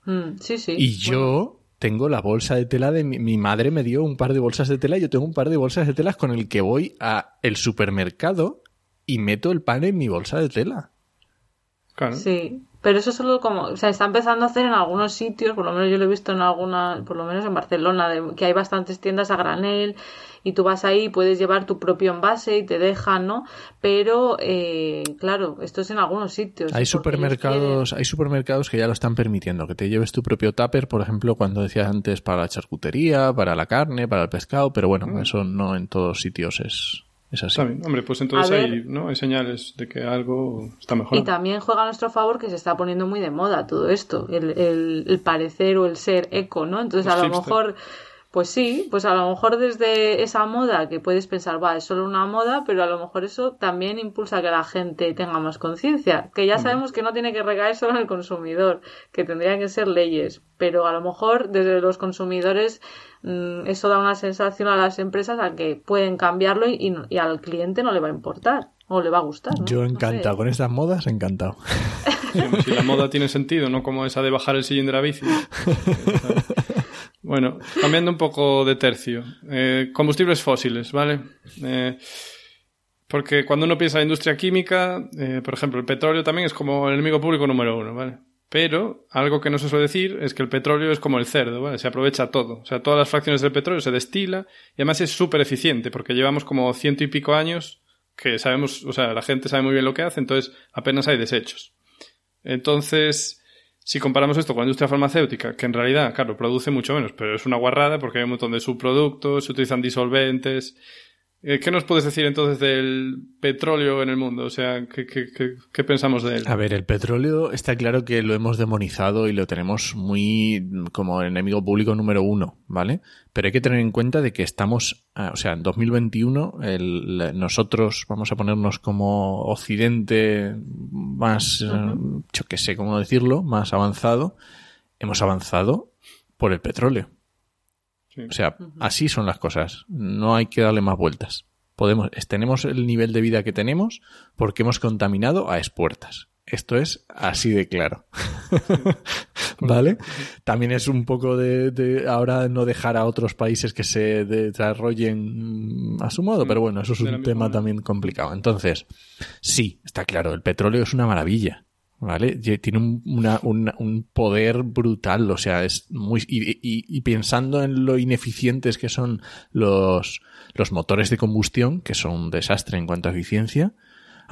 Mm, sí, sí. Y yo tengo la bolsa de tela de mi, mi madre me dio un par de bolsas de tela y yo tengo un par de bolsas de telas con el que voy a el supermercado y meto el pan en mi bolsa de tela. Claro. Sí, pero eso solo como, o sea, está empezando a hacer en algunos sitios, por lo menos yo lo he visto en alguna, por lo menos en Barcelona, de- que hay bastantes tiendas a granel y tú vas ahí y puedes llevar tu propio envase y te dejan, ¿no? Pero, eh, claro, esto es en algunos sitios. Hay supermercados, hay supermercados que ya lo están permitiendo, que te lleves tu propio tupper, por ejemplo, cuando decías antes para la charcutería, para la carne, para el pescado, pero bueno, eso no en todos sitios es, es así. Está bien. Hombre, pues entonces hay. ¿no? hay señales de que algo está Y mejorando. también juega a nuestro favor que se está poniendo muy de moda todo esto, el, el, el parecer o el ser eco, ¿no? Entonces Los a lo hipster. mejor, pues sí, pues a lo mejor desde esa moda que puedes pensar, va, es solo una moda, pero a lo mejor eso también impulsa que la gente tenga más conciencia, que ya sabemos que no tiene que recaer solo en el consumidor, que tendrían que ser leyes, pero a lo mejor desde los consumidores mm, eso da una sensación a las empresas a que pueden cambiarlo y, y no- y al cliente no le va a importar o le va a gustar. ¿no? Yo No sé. encantado, con estas modas encantado. Si la moda tiene sentido, no como esa de bajar el sillín de la bici. Bueno, cambiando un poco de tercio. Eh, combustibles fósiles, ¿vale? Eh, porque cuando uno piensa en industria química, eh, por ejemplo, el petróleo también es como el enemigo público número uno, ¿vale? Pero algo que no se suele decir es que el petróleo es como el cerdo, ¿vale? Se aprovecha todo. O sea, todas las fracciones del petróleo se destila y además es súper eficiente porque llevamos como ciento y pico años que sabemos, o sea, la gente sabe muy bien lo que hace, entonces apenas hay desechos. Entonces, si comparamos esto con la industria farmacéutica, que en realidad, claro, produce mucho menos, pero es una guarrada porque hay un montón de subproductos, se utilizan disolventes. Eh, ¿Qué nos puedes decir entonces del petróleo en el mundo? O sea, ¿qué, qué, qué- qué pensamos de él? A ver, el petróleo está claro que lo hemos demonizado y lo tenemos muy como enemigo público número uno, ¿vale? Pero hay que tener en cuenta de que estamos, ah, o sea, en 2021 el- la- nosotros vamos a ponernos como occidente más, eh, yo qué sé cómo decirlo, más avanzado. hemos avanzado por el petróleo. O sea, así son las cosas. No hay que darle más vueltas. Podemos, tenemos el nivel de vida que tenemos porque hemos contaminado a expuertas. Esto es así de claro. ¿Vale? También es un poco de, ahora no dejar a otros países que se desarrollen a su modo, pero bueno, eso es un tema también complicado. Entonces, sí, está claro, el petróleo es una maravilla. ¿Vale? Tiene un, poder brutal, o sea, es muy. Y, pensando en lo ineficientes que son los, los motores de combustión, que son un desastre en cuanto a eficiencia,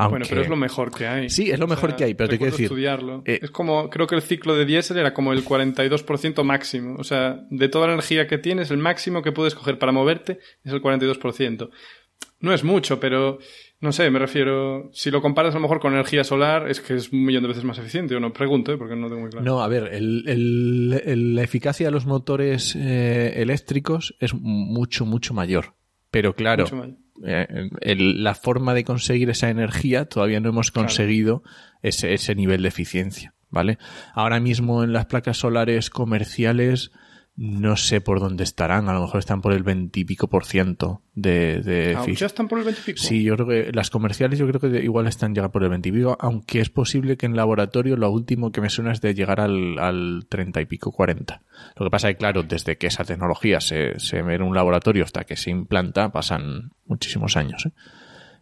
bueno, pero es lo mejor que hay. Sí, es lo mejor que hay, pero te quiero decir. estudiarlo. Eh, es como, creo que el ciclo de diésel era como el 42% máximo. O sea, de toda la energía que tienes, el máximo que puedes coger para moverte es el 42%. No es mucho, pero no sé, me refiero. Si lo comparas a lo mejor con energía solar, es que es un millón de veces más eficiente. Yo no pregunto, ¿eh? porque no tengo muy claro. No, a ver, el, la eficacia de los motores eh, eléctricos es mucho, mucho mayor. Pero claro, eh, la forma de conseguir esa energía todavía no hemos conseguido ese, ese nivel de eficiencia, ¿vale? Ahora mismo en las placas solares comerciales no sé por dónde estarán, a lo mejor están por el veintipico por ciento de, de ah, ¿Ya están por el veintipico? Sí, yo creo que las comerciales yo creo que igual están llegando por el veintipico, aunque es posible que en laboratorio lo último que me suena es de llegar al, al treinta y pico, cuarenta. Lo que pasa es que, claro, desde que esa tecnología se, se ve en un laboratorio hasta que se implanta pasan muchísimos años. ¿eh?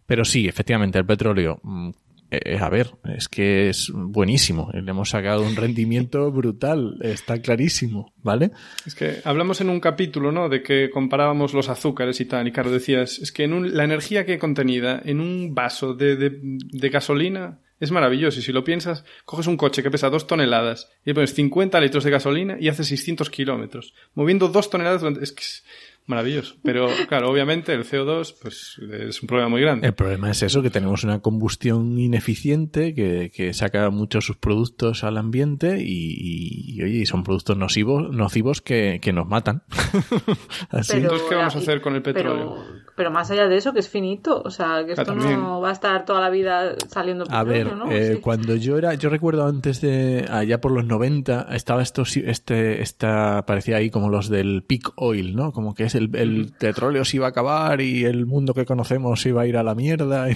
Pero sí, efectivamente, el petróleo mm, eh, a ver, es que es buenísimo. Le hemos sacado un rendimiento brutal, está clarísimo, ¿vale? Es que hablamos en un capítulo, ¿no? De que comparábamos los azúcares y tal, y claro, decías, es que en la energía que contenida en un vaso de, de, gasolina es maravilloso. Y si lo piensas, coges un coche que pesa dos toneladas y le pones 50 litros de gasolina y hace 600 kilómetros. Moviendo dos toneladas, es maravilloso. Pero claro, obviamente el CO2 pues, es un problema muy grande. El problema es eso, que tenemos una combustión ineficiente que, que saca muchos sus productos al ambiente y, y, oye, son productos nocivos, nocivos que, que nos matan. Así. Entonces, ¿qué vamos a hacer con el petróleo? Pero, más allá de eso, que es finito, o sea, que esto no va a estar toda la vida saliendo petróleo, A ver, eh, cuando yo era, yo recuerdo antes de, allá por los 90, estaba esto, este, esta, parecía ahí como los del peak oil, ¿no? Como que es el, petróleo se iba a acabar y el mundo que conocemos iba a ir a la mierda, y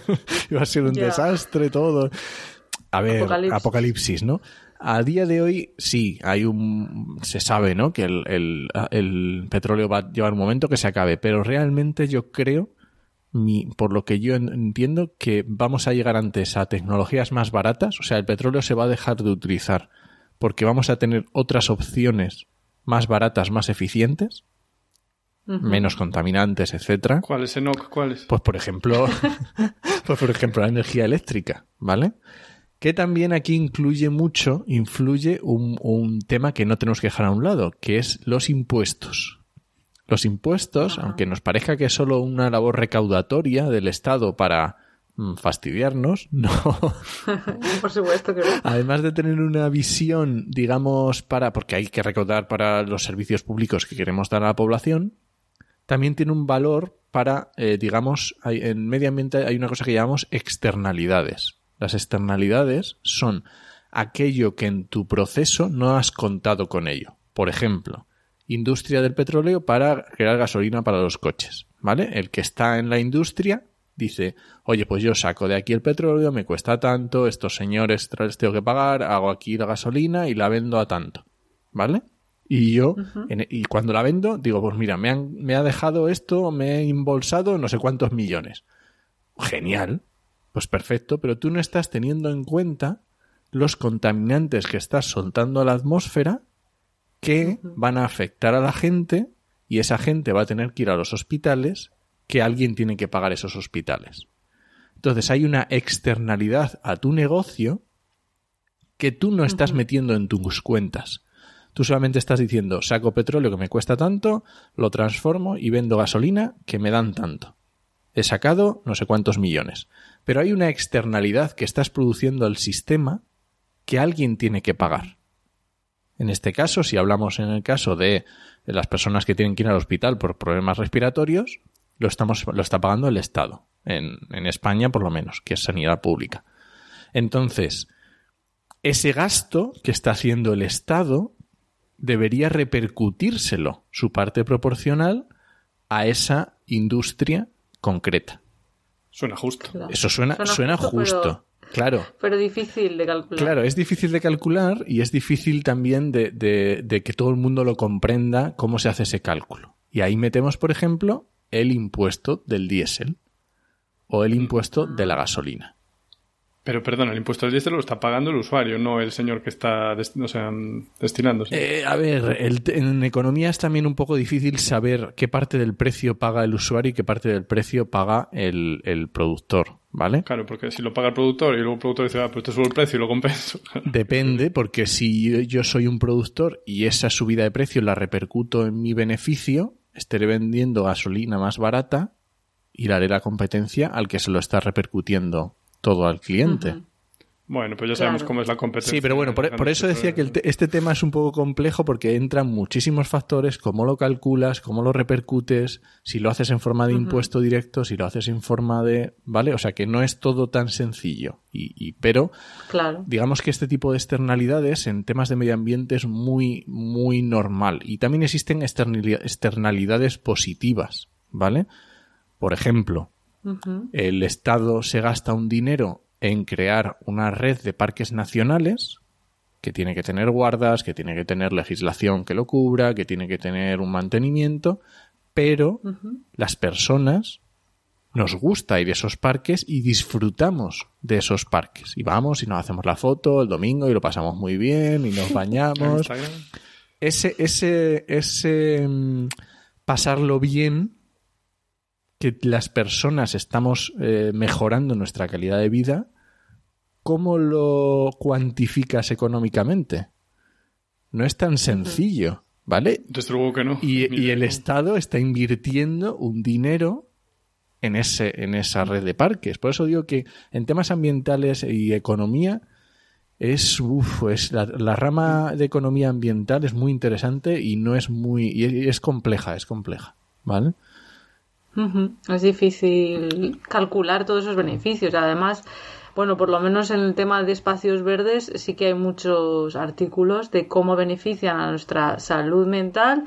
iba a ser un desastre todo. A ver, apocalipsis. ¿no? A día de hoy sí, hay un se sabe, ¿no? Que el, el, petróleo va a llevar un momento que se acabe, pero realmente yo creo mi, por lo que yo entiendo, que vamos a llegar antes a tecnologías más baratas, o sea, el petróleo se va a dejar de utilizar porque vamos a tener otras opciones más baratas, más eficientes, menos contaminantes, etcétera. ¿Cuáles, Enoch? ¿Cuáles? Pues por ejemplo, pues por ejemplo la energía eléctrica, ¿vale? Que también aquí incluye mucho, influye un, un tema que no tenemos que dejar a un lado, que es los impuestos. Los impuestos, aunque nos parezca que es solo una labor recaudatoria del Estado para mm, fastidiarnos, no. Por supuesto que no. Además de tener una visión, digamos, para, porque hay que recaudar para los servicios públicos que queremos dar a la población, también tiene un valor para, eh, digamos, en medio ambiente hay una cosa que llamamos externalidades. Las externalidades son aquello que en tu proceso no has contado con ello. Por ejemplo, industria del petróleo para crear gasolina para los coches. ¿Vale? El que está en la industria dice, oye, pues yo saco de aquí el petróleo, me cuesta tanto, estos señores les tengo que pagar, hago aquí la gasolina y la vendo a tanto. ¿Vale? Y yo, y cuando la vendo, digo, pues mira, me, han, me ha dejado esto, me he embolsado no sé cuántos millones. Genial, pues perfecto, pero tú no estás teniendo en cuenta los contaminantes que estás soltando a la atmósfera que van a afectar a la gente y esa gente va a tener que ir a los hospitales que alguien tiene que pagar esos hospitales. Entonces hay una externalidad a tu negocio que tú no estás metiendo en tus cuentas. Tú solamente estás diciendo, saco petróleo que me cuesta tanto, lo transformo y vendo gasolina que me dan tanto. He sacado no sé cuántos millones. Pero hay una externalidad que estás produciendo al sistema que alguien tiene que pagar. En este caso, si hablamos en el caso de las personas que tienen que ir al hospital por problemas respiratorios, lo, estamos, lo está pagando el Estado. En, en España, por lo menos, que es sanidad pública. Entonces, ese gasto que está haciendo el Estado debería repercutírselo, su parte proporcional, a esa industria concreta. Suena justo. Claro. Eso suena, Suena suena justo, justo. pero- Claro. Pero difícil de calcular. Claro, es difícil de calcular y es difícil también de, de- de que todo el mundo lo comprenda cómo se hace ese cálculo. Y ahí metemos, por ejemplo, el impuesto del diésel o el impuesto de la gasolina. Pero perdón, el impuesto del diésel lo está pagando el usuario, no el señor que está des- o sea, mm, destinándose. Eh, a ver, el- en economía es también un poco difícil saber qué parte del precio paga el usuario y qué parte del precio paga el, el productor, ¿vale? Claro, porque si lo paga el productor y luego el productor dice, ah, pues te subo el precio y lo compenso. Depende, porque si yo, yo soy un productor y esa subida de precio la repercuto en mi beneficio, estaré vendiendo gasolina más barata y le haré la competencia al que se lo está repercutiendo todo al cliente. Bueno, pues ya sabemos Claro. cómo es la competencia. Sí, pero bueno, por, por eso decía que el te- este tema es un poco complejo porque entran muchísimos factores, cómo lo calculas, cómo lo repercutes, si lo haces en forma de impuesto directo, si lo haces en forma de... ¿Vale? O sea que no es todo tan sencillo. Y, y- pero Claro. digamos que este tipo de externalidades en temas de medio ambiente es muy, muy normal. Y también existen externali- externalidades positivas, ¿vale? Por ejemplo, El Estado se gasta un dinero en crear una red de parques nacionales que tiene que tener guardas, que tiene que tener legislación que lo cubra, que tiene que tener un mantenimiento, pero las personas nos gusta ir a esos parques y disfrutamos de esos parques. Y vamos y nos hacemos la foto el domingo y lo pasamos muy bien y nos bañamos. Ese, ese, ese mm, pasarlo bien, que las personas estamos eh, mejorando nuestra calidad de vida, ¿cómo lo cuantificas económicamente? No es tan sencillo, ¿vale? Desde luego que no. Y, el Estado está invirtiendo un dinero en, ese, en esa red de parques. Por eso digo que en temas ambientales y economía es, uf, es la, la rama de economía ambiental es muy interesante y no es muy y es compleja, es compleja, ¿vale? Es difícil calcular todos esos beneficios. Además, bueno, por lo menos en el tema de espacios verdes sí que hay muchos artículos de cómo benefician a nuestra salud mental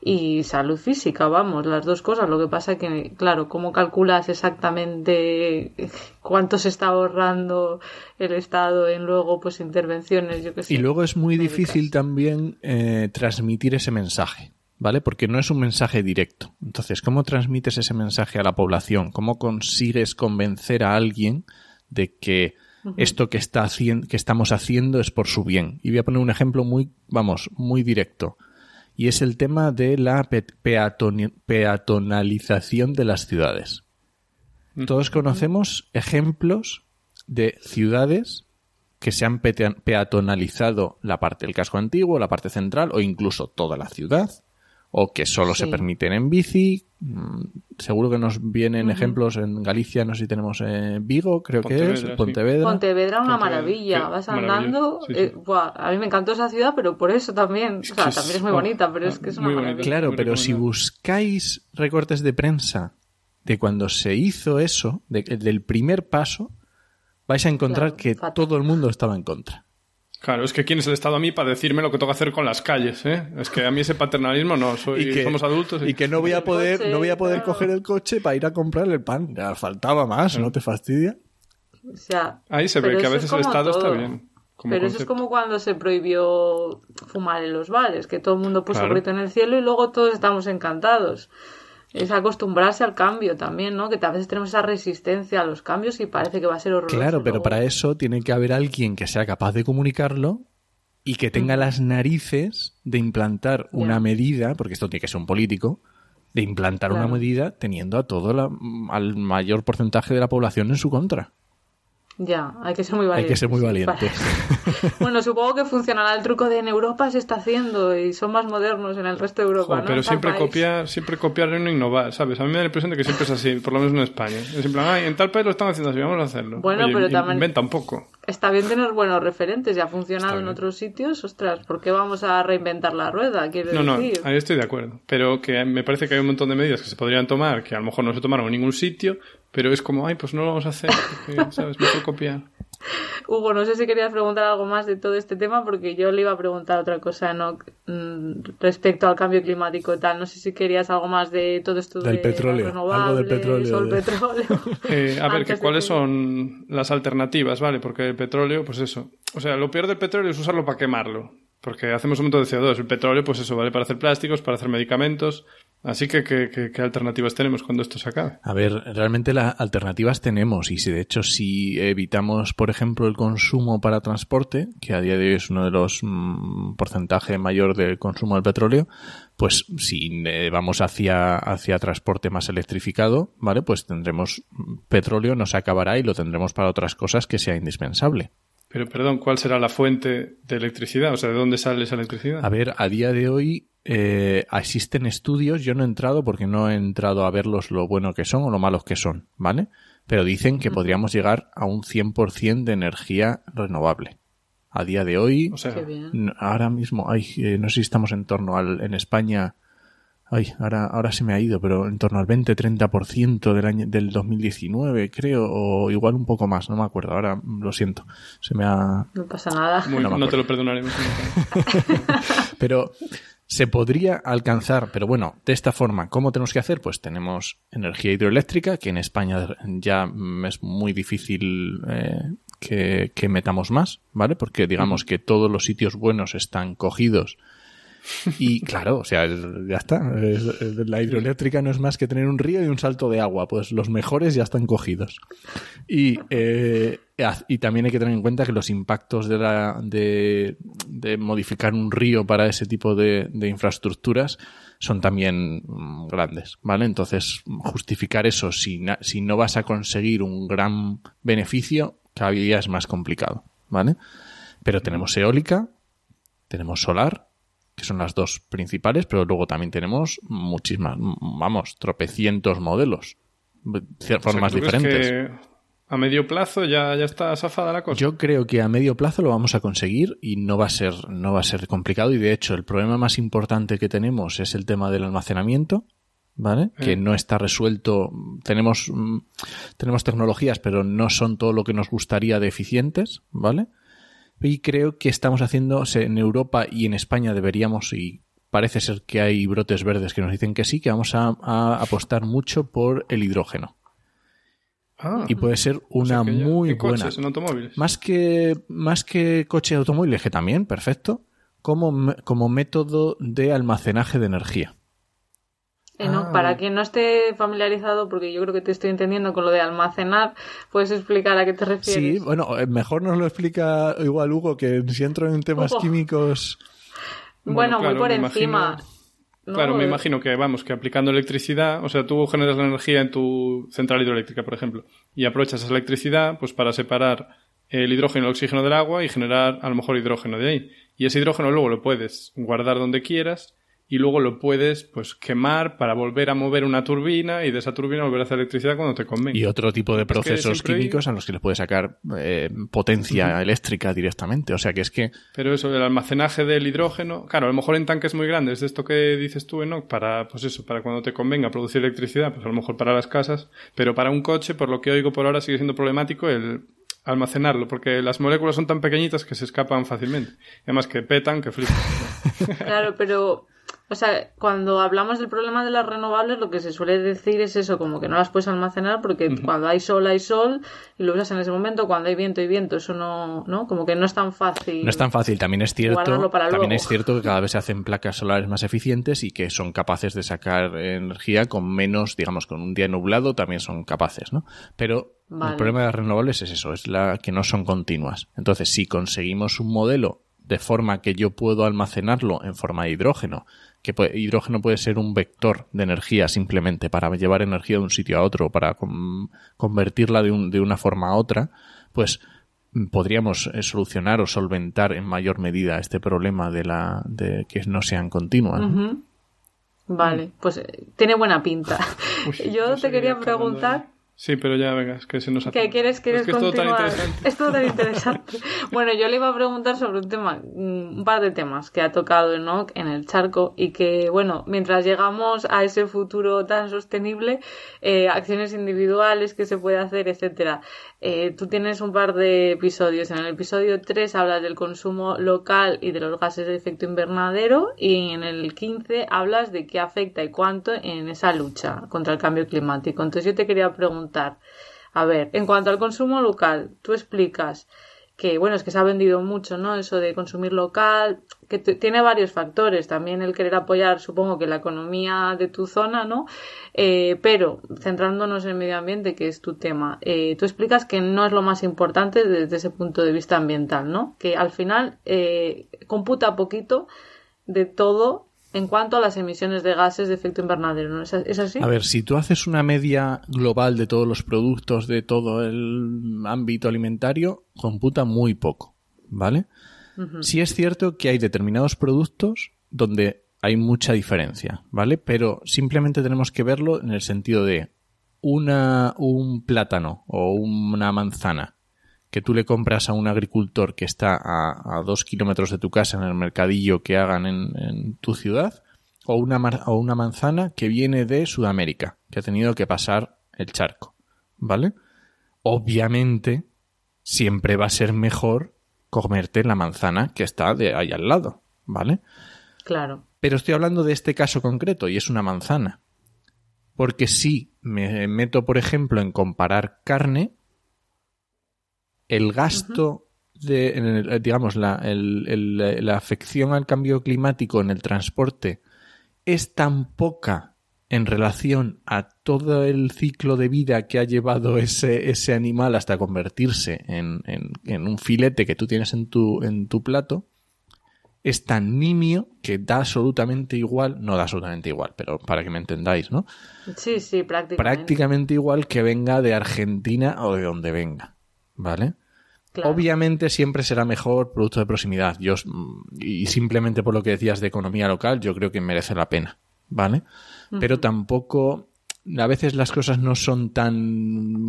y salud física, vamos, las dos cosas. Lo que pasa que, claro, cómo calculas exactamente cuánto se está ahorrando el Estado en luego pues intervenciones, yo que sé. Y luego es muy médicas. difícil también eh, transmitir ese mensaje, ¿vale? Porque no es un mensaje directo. Entonces, ¿cómo transmites ese mensaje a la población? ¿Cómo consigues convencer a alguien de que esto que, está haciendo, que estamos haciendo es por su bien? Y voy a poner un ejemplo muy, vamos, muy directo. Y es el tema de la pe- peatonalización de las ciudades. Todos conocemos ejemplos de ciudades que se han peatonalizado la parte del casco antiguo, la parte central o incluso toda la ciudad, o que solo se permiten en bici. Mm, Seguro que nos vienen ejemplos en Galicia, no sé si tenemos eh, Vigo, creo que Pontevedra, es, sí. Pontevedra. Pontevedra una Pontevedra, maravilla, qué vas maravilla, andando, sí, sí. eh, buah, a mí me encantó esa ciudad, pero por eso también, o sea, también es muy bonita, pero es que es una bonita. maravilla. Claro, pero si buscáis recortes de prensa de cuando se hizo eso, de- del primer paso, vais a encontrar Claro, que fatal. todo el mundo estaba en contra. Claro, es que quién es el Estado a mí para decirme lo que tengo que hacer con las calles, ¿eh? Es que a mí ese paternalismo no, soy, somos adultos. y que no voy a poder, coche, no voy a poder claro. coger el coche para ir a comprar el pan. Ya faltaba más, ¿no te fastidia? O sea, Ahí se ve que a veces el Estado está bien. como Pero eso es como cuando se prohibió fumar en los bares, que todo el mundo puso Claro. grito en el cielo y luego todos estamos encantados. Es acostumbrarse al cambio también, ¿no? Que a veces tenemos esa resistencia a los cambios y parece que va a ser horroroso. Claro, pero luego. para eso tiene que haber alguien que sea capaz de comunicarlo y que tenga las narices de implantar una medida, porque esto tiene que ser un político, de implantar una medida teniendo a todo la- al mayor porcentaje de la población en su contra. Ya, hay que ser muy Hay valiente. que ser muy valiente. bueno, supongo que funcionará el truco de en Europa se está haciendo y son más modernos en el resto de Europa, Joder, ¿no? pero siempre país. copiar, siempre copiar y no innovar, ¿sabes? A mí me da la impresión de que siempre es así, por lo menos en España. Es en plan, ay, en tal país lo están haciendo así, vamos a hacerlo. Bueno, Oye, pero in- también- Inventa un poco. Está bien tener buenos referentes, ya ha funcionado en otros sitios, ostras, ¿por qué vamos a reinventar la rueda? Quiero No, no, decir. ahí estoy de acuerdo. Pero que me parece que hay un montón de medidas que se podrían tomar, que a lo mejor no se tomaron en ningún sitio, pero es como, ay, pues no lo vamos a hacer, porque, ¿sabes? Mejor copiar. Hugo, no sé si querías preguntar algo más de todo este tema, porque yo le iba a preguntar otra cosa, ¿no? Mm, respecto al cambio climático y tal. No sé si querías algo más de todo esto del de petróleo, algo del petróleo. Sol, petróleo. Eh, a ver, que ¿cuáles son las alternativas, vale? Porque el petróleo, pues eso. O sea, lo peor del petróleo es usarlo para quemarlo. Porque hacemos un montón de CO2. El petróleo, pues eso, vale para hacer plásticos, para hacer medicamentos. Así que, ¿qué, alternativas tenemos cuando esto se acabe? A ver, realmente las alternativas tenemos. Y si de hecho, si evitamos, por ejemplo, el consumo para transporte, que a día de hoy es uno de los mm, porcentajes mayor del consumo del petróleo, pues si eh, vamos hacia, hacia transporte más electrificado, ¿vale? Pues tendremos petróleo, no se acabará y lo tendremos para otras cosas que sea indispensable. Pero, perdón, ¿cuál será la fuente de electricidad? O sea, ¿de dónde sale esa electricidad? A ver, a día de hoy eh, existen estudios, yo no he entrado porque no he entrado a verlos lo bueno que son o lo malos que son, ¿vale? Pero dicen que podríamos llegar a un 100% de energía renovable. A día de hoy, o sea, ahora mismo, ay, eh, no sé si estamos en torno al, en España, Ay, ahora, ahora se me ha ido, pero en torno al 20-30% del año, del 2019, creo, o igual un poco más, no me acuerdo, ahora lo siento. Se me ha... No pasa nada. no, te lo perdonaremos. pero se podría alcanzar, pero bueno, de esta forma, ¿cómo tenemos que hacer? Pues tenemos energía hidroeléctrica, que en España ya es muy difícil eh, que, que, metamos más, ¿vale? Porque digamos que todos los sitios buenos están cogidos y claro, o sea, ya está. la hidroeléctrica no es más que tener un río y un salto de agua. Pues los mejores ya están cogidos. Y, eh, y también hay que tener en cuenta que los impactos de, la, de, modificar un río para ese tipo de, infraestructuras son también mm, grandes, ¿vale? Entonces, justificar eso si, si no vas a conseguir un gran beneficio, cada día es más complicado, ¿vale? Pero tenemos eólica, tenemos solar, que son las dos principales, pero luego también tenemos muchísimas, vamos, tropecientos modelos, formas diferentes. a medio plazo ya, ya está zafada la cosa. Yo creo que a medio plazo lo vamos a conseguir y no va a ser, no va a ser complicado. Y de hecho, el problema más importante que tenemos es el tema del almacenamiento. ¿Vale? Que no está resuelto. Tenemos, mm, tenemos tecnologías, pero no son todo lo que nos gustaría de eficientes, ¿vale? Y creo que estamos haciendo en Europa y en España deberíamos, y parece ser que hay brotes verdes que nos dicen que sí, que vamos a, apostar mucho por el hidrógeno. Ah, y puede ser una muy buena. En automóviles? Más que, más que coche de automóviles, que también, perfecto, como, como método de almacenaje de energía. Eh, no, para quien no esté familiarizado, porque yo creo que te estoy entendiendo con lo de almacenar, ¿puedes explicar a qué te refieres? Sí, bueno, eh, mejor nos lo explica igual Hugo, que si entro en temas químicos... Bueno, muy por encima. Claro, me imagino que, vamos, que aplicando electricidad, o sea, tú generas la energía en tu central hidroeléctrica, por ejemplo, y aprovechas esa electricidad, pues para separar el hidrógeno y el oxígeno del agua y generar a lo mejor hidrógeno de ahí. Y ese hidrógeno luego lo puedes guardar donde quieras y luego lo puedes pues quemar para volver a mover una turbina y de esa turbina volver a hacer electricidad cuando te convenga. Y otro tipo de procesos químicos a los que le puedes sacar eh, potencia eléctrica directamente. O sea que es que... Pero eso, el almacenaje del hidrógeno, claro, a lo mejor en tanques muy grandes, de esto que dices tú, ¿no? Para, pues eso, para cuando te convenga producir electricidad, pues a lo mejor para las casas, pero para un coche, por lo que oigo por ahora, sigue siendo problemático el almacenarlo, porque las moléculas son tan pequeñitas que se escapan fácilmente. Además que petan, que flipan. Claro, pero o sea, cuando hablamos del problema de las renovables, lo que se suele decir es eso, como que no las puedes almacenar porque cuando hay sol hay sol y lo usas en ese momento, cuando hay viento hay viento, eso no, ¿no? Como que no es tan fácil. No es tan fácil, también es cierto, también es cierto que cada vez se hacen placas solares más eficientes y que son capaces de sacar energía con menos, digamos, con un día nublado también son capaces, ¿no? Pero el problema de las renovables es eso, es la que no son continuas. Entonces, si conseguimos un modelo de forma que yo puedo almacenarlo en forma de hidrógeno, que hidrógeno puede ser un vector de energía simplemente para llevar energía de un sitio a otro, para convertirla de, un, de, una forma a otra, pues podríamos eh, solucionar o solventar en mayor medida este problema de la de que no sean continuas. Vale, pues eh, tiene buena pinta. Yo te quería preguntar Sí, pero ya, venga, es que se nos ha... ¿Qué quieres, quieres es que es todo tan interesante. Es todo tan interesante. bueno, yo le iba a preguntar sobre un tema, un par de temas que ha tocado Enoch en el charco y que, bueno, mientras llegamos a ese futuro tan sostenible, eh, acciones individuales que se puede hacer, etcétera. Eh, tú tienes un par de episodios. En el episodio 3 hablas del consumo local y de los gases de efecto invernadero y en el 15 hablas de qué afecta y cuánto en esa lucha contra el cambio climático. Entonces yo te quería preguntar a ver, en cuanto al consumo local, tú explicas que, bueno, es que se ha vendido mucho, ¿no? Eso de consumir local, que tiene varios factores. También el querer apoyar, supongo que la economía de tu zona, ¿no? Eh, pero, centrándonos en el medio ambiente, que es tu tema, eh, tú explicas que no es lo más importante desde ese punto de vista ambiental, ¿no? Que al final eh, computa poquito de todo en cuanto a las emisiones de gases de efecto invernadero, ¿no? ¿Es, así? A ver, si tú haces una media global de todos los productos de todo el ámbito alimentario, computa muy poco, ¿vale? Sí es cierto que hay determinados productos donde hay mucha diferencia, ¿vale? Pero simplemente tenemos que verlo en el sentido de una, un plátano o una manzana que tú le compras a un agricultor que está a, dos kilómetros de tu casa en el mercadillo que hagan en, tu ciudad, o una, o una manzana que viene de Sudamérica, que ha tenido que pasar el charco, ¿vale? Obviamente, siempre va a ser mejor comerte la manzana que está de ahí al lado, ¿vale? Claro. Pero estoy hablando de este caso concreto y es una manzana. Porque si me meto, por ejemplo, en comparar carne, el gasto de, digamos, la, la afección al cambio climático en el transporte es tan poca en relación a todo el ciclo de vida que ha llevado ese, ese animal hasta convertirse en, en, un filete que tú tienes en tu, en tu plato, es tan nimio que da absolutamente igual, no da absolutamente igual, pero para que me entendáis, ¿no? Sí, sí, prácticamente. Prácticamente igual que venga de Argentina o de donde venga, ¿vale? Obviamente siempre será mejor producto de proximidad. Yo, y simplemente por lo que decías de economía local, yo creo que merece la pena, ¿vale? Pero tampoco, a veces las cosas no son tan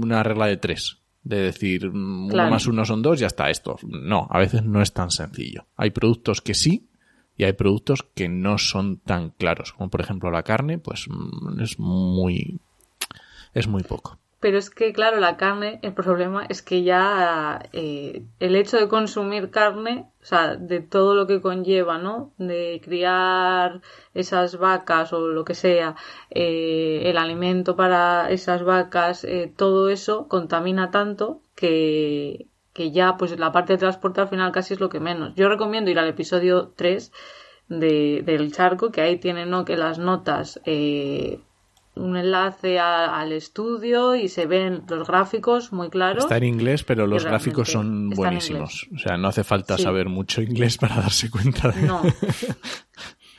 una regla de tres. De decir, uno más uno son dos, ya está esto. No, a veces no es tan sencillo. Hay productos que sí y hay productos que no son tan claros. Como por ejemplo la carne, pues mm, es muy, es muy poco. Pero es que, claro, la carne, el problema es que ya eh, el hecho de consumir carne, o sea, de todo lo que conlleva, ¿no? De criar esas vacas o lo que sea, eh, el alimento para esas vacas, eh, todo eso contamina tanto que, que ya, pues la parte de transporte al final casi es lo que menos. Yo recomiendo ir al episodio 3 de, del charco, que ahí tienen, ¿no? Que las notas, eh, un enlace al estudio y se ven los gráficos muy claros. Está en inglés, pero los gráficos son buenísimos. O sea, no hace falta saber mucho inglés para darse cuenta de... No.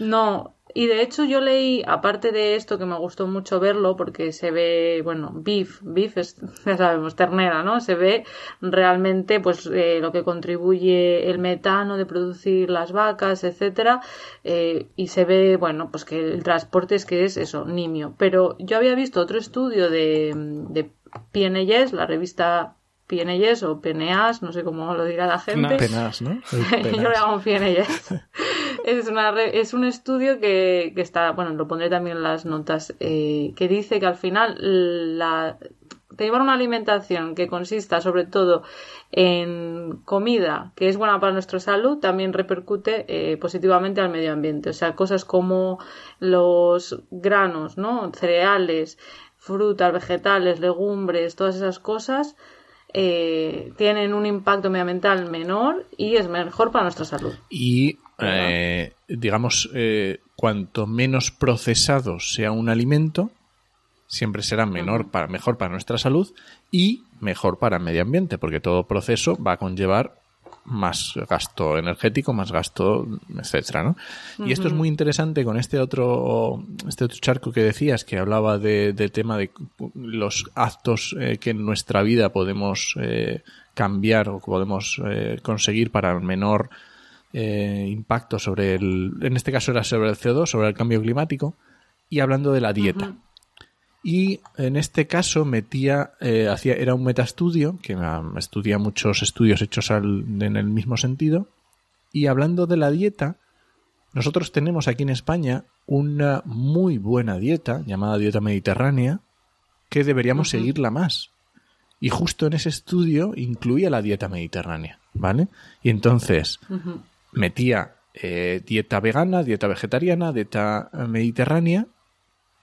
No, y de hecho yo leí, aparte de esto que me gustó mucho verlo, porque se ve, bueno, beef, beef es, ya sabemos, ternera, ¿no? Se ve realmente pues eh, lo que contribuye el metano de producir las vacas, etcétera, eh, y se ve, bueno, pues que el transporte es que es eso, nimio. Pero yo había visto otro estudio de, de PNYES, la revista PNYES o PNAs, no sé cómo lo dirá la gente. PNAS, ¿no? yo le hago PNYES. es, una es un estudio que, que, está, bueno, lo pondré también en las notas, eh, que dice que al final la, te llevar una alimentación que consista sobre todo en comida que es buena para nuestra salud también repercute eh, positivamente al medio ambiente. O sea, cosas como los granos, ¿no? Cereales, frutas, vegetales, legumbres, todas esas cosas eh, tienen un impacto medioambiental menor y es mejor para nuestra salud. Y eh, digamos, eh, cuanto menos procesado sea un alimento, siempre será menor para, mejor para nuestra salud y mejor para el medio ambiente, porque todo proceso va a conllevar más gasto energético, más gasto, etcétera, ¿no? Y esto es muy interesante con este otro, este otro charco que decías, que hablaba de, tema de los actos eh, que en nuestra vida podemos cambiar o podemos conseguir para el menor eh, impacto sobre el, en este caso era sobre el CO2, sobre el cambio climático, y hablando de la dieta. Y en este caso metía, eh, hacía, era un metaestudio, que um, estudia muchos estudios hechos al- en el mismo sentido. Y hablando de la dieta, nosotros tenemos aquí en España una muy buena dieta, llamada dieta mediterránea, que deberíamos seguirla más. Y justo en ese estudio incluía la dieta mediterránea, ¿vale? Y entonces metía eh, dieta vegana, dieta vegetariana, dieta mediterránea,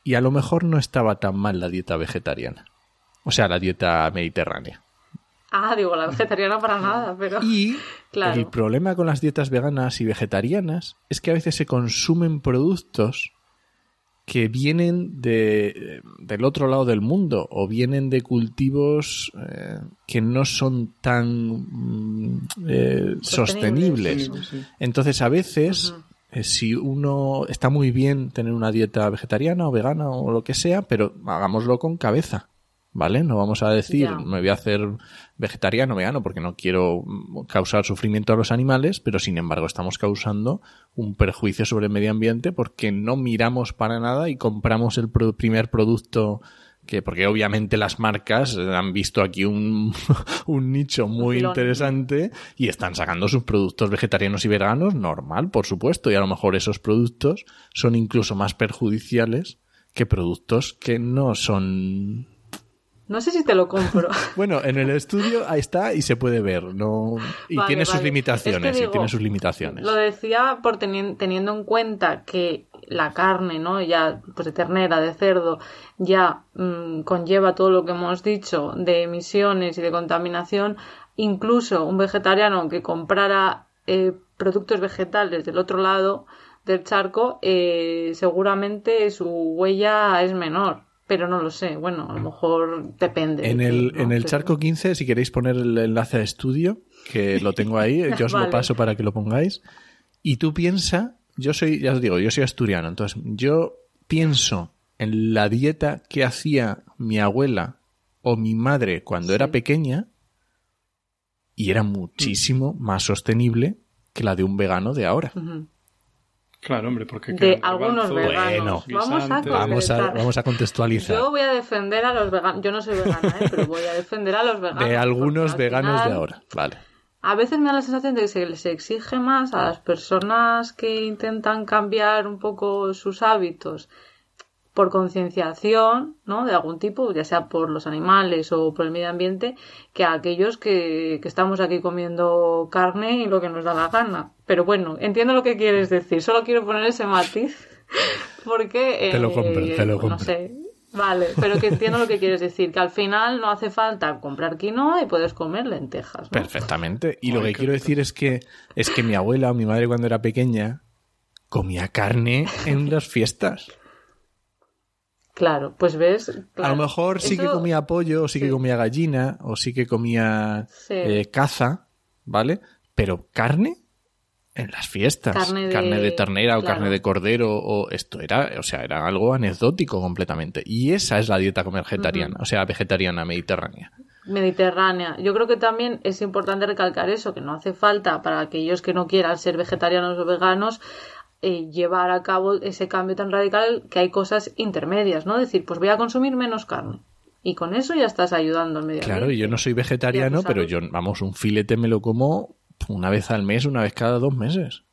y a lo mejor no estaba tan mal la dieta vegetariana. O sea, la dieta mediterránea. Ah, digo, la vegetariana para nada, pero... Y Claro. el problema con las dietas veganas y vegetarianas es que a veces se consumen productos que vienen de, del otro lado del mundo o vienen de cultivos eh, que no son tan mm, eh, Sostenibles. sostenibles. Sí. Entonces, a veces, si uno está muy bien tener una dieta vegetariana o vegana o lo que sea, pero hagámoslo con cabeza, ¿vale? No vamos a decir, me voy a hacer vegetariano o vegano porque no quiero mm, causar sufrimiento a los animales, pero sin embargo estamos causando un perjuicio sobre el medio ambiente porque no miramos para nada y compramos el primer producto que porque obviamente las marcas han visto aquí un, un nicho muy filón. interesante y están sacando sus productos vegetarianos y veganos normal, por supuesto, y a lo mejor esos productos son incluso más perjudiciales que productos que no son No sé si te lo compro. bueno, en el estudio ahí está y se puede ver, no y Vale, tiene sus limitaciones, Es que y tiene sus limitaciones. Lo decía por teni- teniendo en cuenta que la carne, ¿no? Ya, pues de ternera, de cerdo, ya mm, conlleva todo lo que hemos dicho de emisiones y de contaminación. Incluso un vegetariano que comprara eh, productos vegetales del otro lado del charco, eh, seguramente su huella es menor. Pero no lo sé. Bueno, a lo mejor depende. En el, en el charco 15, si queréis poner el enlace a estudio, que lo tengo ahí, yo os lo paso para que lo pongáis. Y tú piensa, yo soy, ya os digo, yo soy asturiano, entonces yo pienso en la dieta que hacía mi abuela o mi madre cuando era pequeña y era muchísimo más sostenible que la de un vegano de ahora. Claro, hombre, porque De algunos veganos. Vamos a. Vamos a, vamos a contextualizar. Yo voy a defender a los veganos. Yo no soy vegana, ¿eh? pero voy a defender a los veganos. De algunos veganos de ahora. Vale. A veces me da la sensación de que se les exige más a las personas que intentan cambiar un poco sus hábitos por concienciación, ¿no? De algún tipo, ya sea por los animales o por el medio ambiente, que a aquellos que, que estamos aquí comiendo carne y lo que nos da la gana. Pero bueno, entiendo lo que quieres decir. Solo quiero poner ese matiz porque... Te lo eh, compro, te lo No compro. sé. Vale, pero que entiendo lo que quieres decir, que al final no hace falta comprar quinoa y puedes comer lentejas, ¿no? Perfectamente. Y lo que quiero rico. decir es que es que mi abuela o mi madre cuando era pequeña comía carne en las fiestas. Claro, pues ves. A lo mejor sí que comía pollo, o sí, que comía gallina, o sí que comía Sí. eh, caza, ¿vale? Pero carne en las fiestas. Carne de- ternera o claro. carne de cordero, o esto era, o sea, era algo anecdótico completamente. Y esa es la dieta vegetariana, o sea, vegetariana mediterránea. Mediterránea. Yo creo que también es importante recalcar eso, que no hace falta para aquellos que no quieran ser vegetarianos o veganos eh, llevar a cabo ese cambio tan radical que hay cosas intermedias, ¿no? Decir, pues voy a consumir menos carne. Y con eso ya estás ayudando al medio Claro, y yo no soy vegetariano, pero yo, vamos, un filete me lo como una vez al mes, una vez cada dos meses.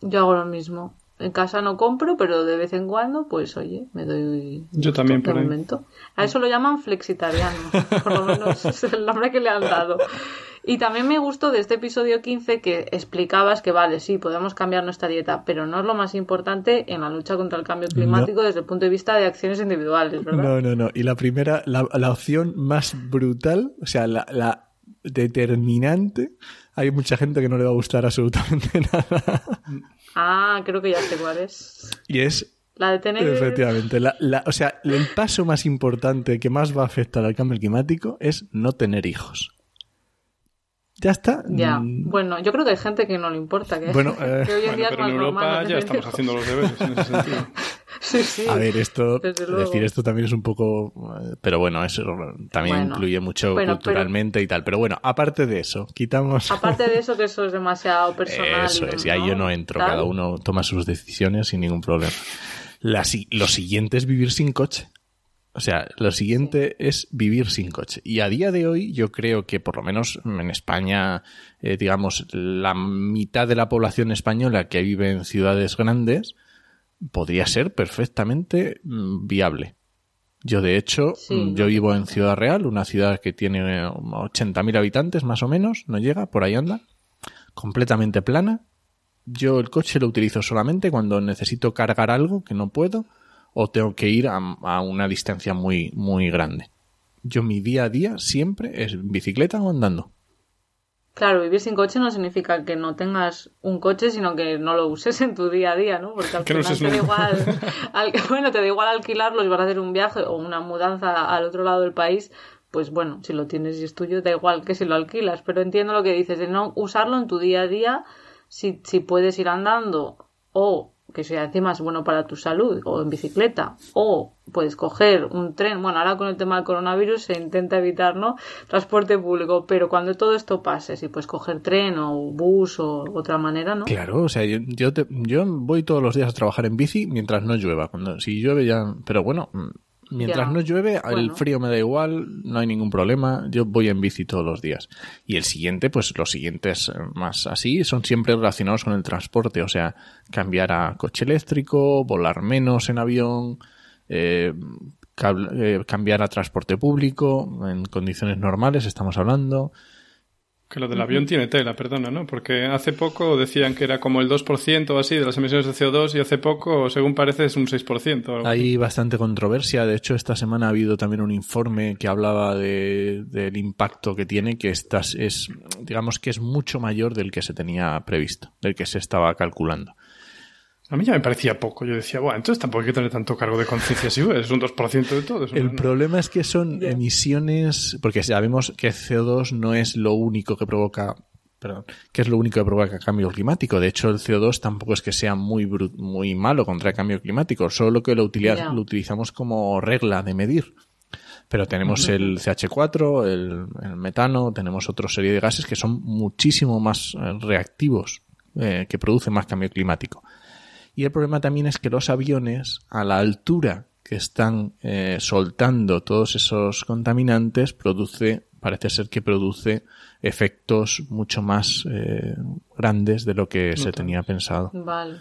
Yo hago lo mismo. En casa no compro, pero de vez en cuando, pues oye, me doy. Yo también por ahí. A eso lo llaman flexitariano. Por lo menos es el nombre que le han dado. Y también me gustó de este episodio 15 que explicabas que, vale, sí, podemos cambiar nuestra dieta, pero no es lo más importante en la lucha contra el cambio climático desde el punto de vista de acciones individuales, ¿verdad? No, no, no. Y la primera, la, la opción más brutal, o sea, la, la determinante, hay mucha gente que no le va a gustar absolutamente nada. Ah, creo que ya sé cuál es. Y es, La de tener. efectivamente, la, la- o sea, el paso más importante que más va a afectar al cambio climático es no tener hijos. Ya está. Ya, Mm, bueno, yo creo que hay gente que no le importa. Que, Bueno, eh, que hoy en Bueno, día es pero más en normal Europa ya estamos hijos. haciendo los deberes en ese sentido. Sí, sí. A ver, esto, decir esto también es un poco, pero bueno, eso también Bueno. incluye mucho Bueno, pero- culturalmente y tal. Pero bueno, aparte de eso, quitamos. Aparte de eso, que eso es demasiado personal. Eso es, y ahí yo no entro, Tal. cada uno toma sus decisiones sin ningún problema. La lo siguiente es vivir sin coche. O sea, lo siguiente es vivir sin coche. Y a día de hoy yo creo que por lo menos en España, eh, digamos, la mitad de la población española que vive en ciudades grandes podría ser perfectamente mm, viable. Yo, de hecho, Sí, yo vivo en Ciudad Real, una ciudad que tiene eh, 80.000 habitantes más o menos, no llega, por ahí anda, completamente plana. Yo el coche lo utilizo solamente cuando necesito cargar algo que no puedo o tengo que ir a, a una distancia muy, muy grande. Yo mi día a día siempre es en bicicleta o andando. Claro, vivir sin coche no significa que no tengas un coche, sino que no lo uses en tu día a día, ¿no? Porque al Que final te da igual, al- bueno, te da igual alquilarlo y vas a hacer un viaje o una mudanza al otro lado del país, pues bueno, si lo tienes y es tuyo, da igual que si lo alquilas, pero entiendo lo que dices, de no usarlo en tu día a día, si, si puedes ir andando o que sea encima es bueno para tu salud, o en bicicleta, o puedes coger un tren, bueno, ahora con el tema del coronavirus se intenta evitar, ¿no? Transporte público, pero cuando todo esto pase, si puedes coger tren o bus o otra manera, ¿no? Claro, o sea, yo, yo, te- yo voy todos los días a trabajar en bici mientras no llueva. Cuando, si llueve ya... Pero bueno, mientras Ya. no llueve, el frío me da igual, no hay ningún problema. Yo voy en bici todos los días. Y el siguiente, pues los siguientes eh, más así, son siempre relacionados con el transporte. O sea, cambiar a coche eléctrico, volar menos en avión, eh, eh, cambiar a transporte público en condiciones normales, estamos hablando. Que lo del avión tiene tela, perdona, ¿no? Porque hace poco decían que era como el 2% o así de las emisiones de CO2 y hace poco, según parece, es un 6%. o algo así. Hay bastante controversia. De hecho, esta semana ha habido también un informe que hablaba de- del impacto que tiene, que estas es, digamos que es mucho mayor del que se tenía previsto, del que se estaba calculando. A mí ya me parecía poco. Yo decía, bueno, entonces tampoco hay que tener tanto cargo de conciencia si es un 2% de todo. El problema es que son emisiones, porque sabemos que CO2 no es lo único que provoca, perdón, que es lo único que provoca cambio climático. De hecho, el CO2 tampoco es que sea muy muy malo contra el cambio climático, solo que lo, utiliza- Ya. lo utilizamos como regla de medir. Pero tenemos el CH4, el, el metano, tenemos otra serie de gases que son muchísimo más eh, reactivos, eh, que producen más cambio climático. Y el problema también es que los aviones, a la altura que están eh, soltando todos esos contaminantes, produce, parece ser que produce efectos mucho más eh, grandes de lo que se tenía pensado. Vale.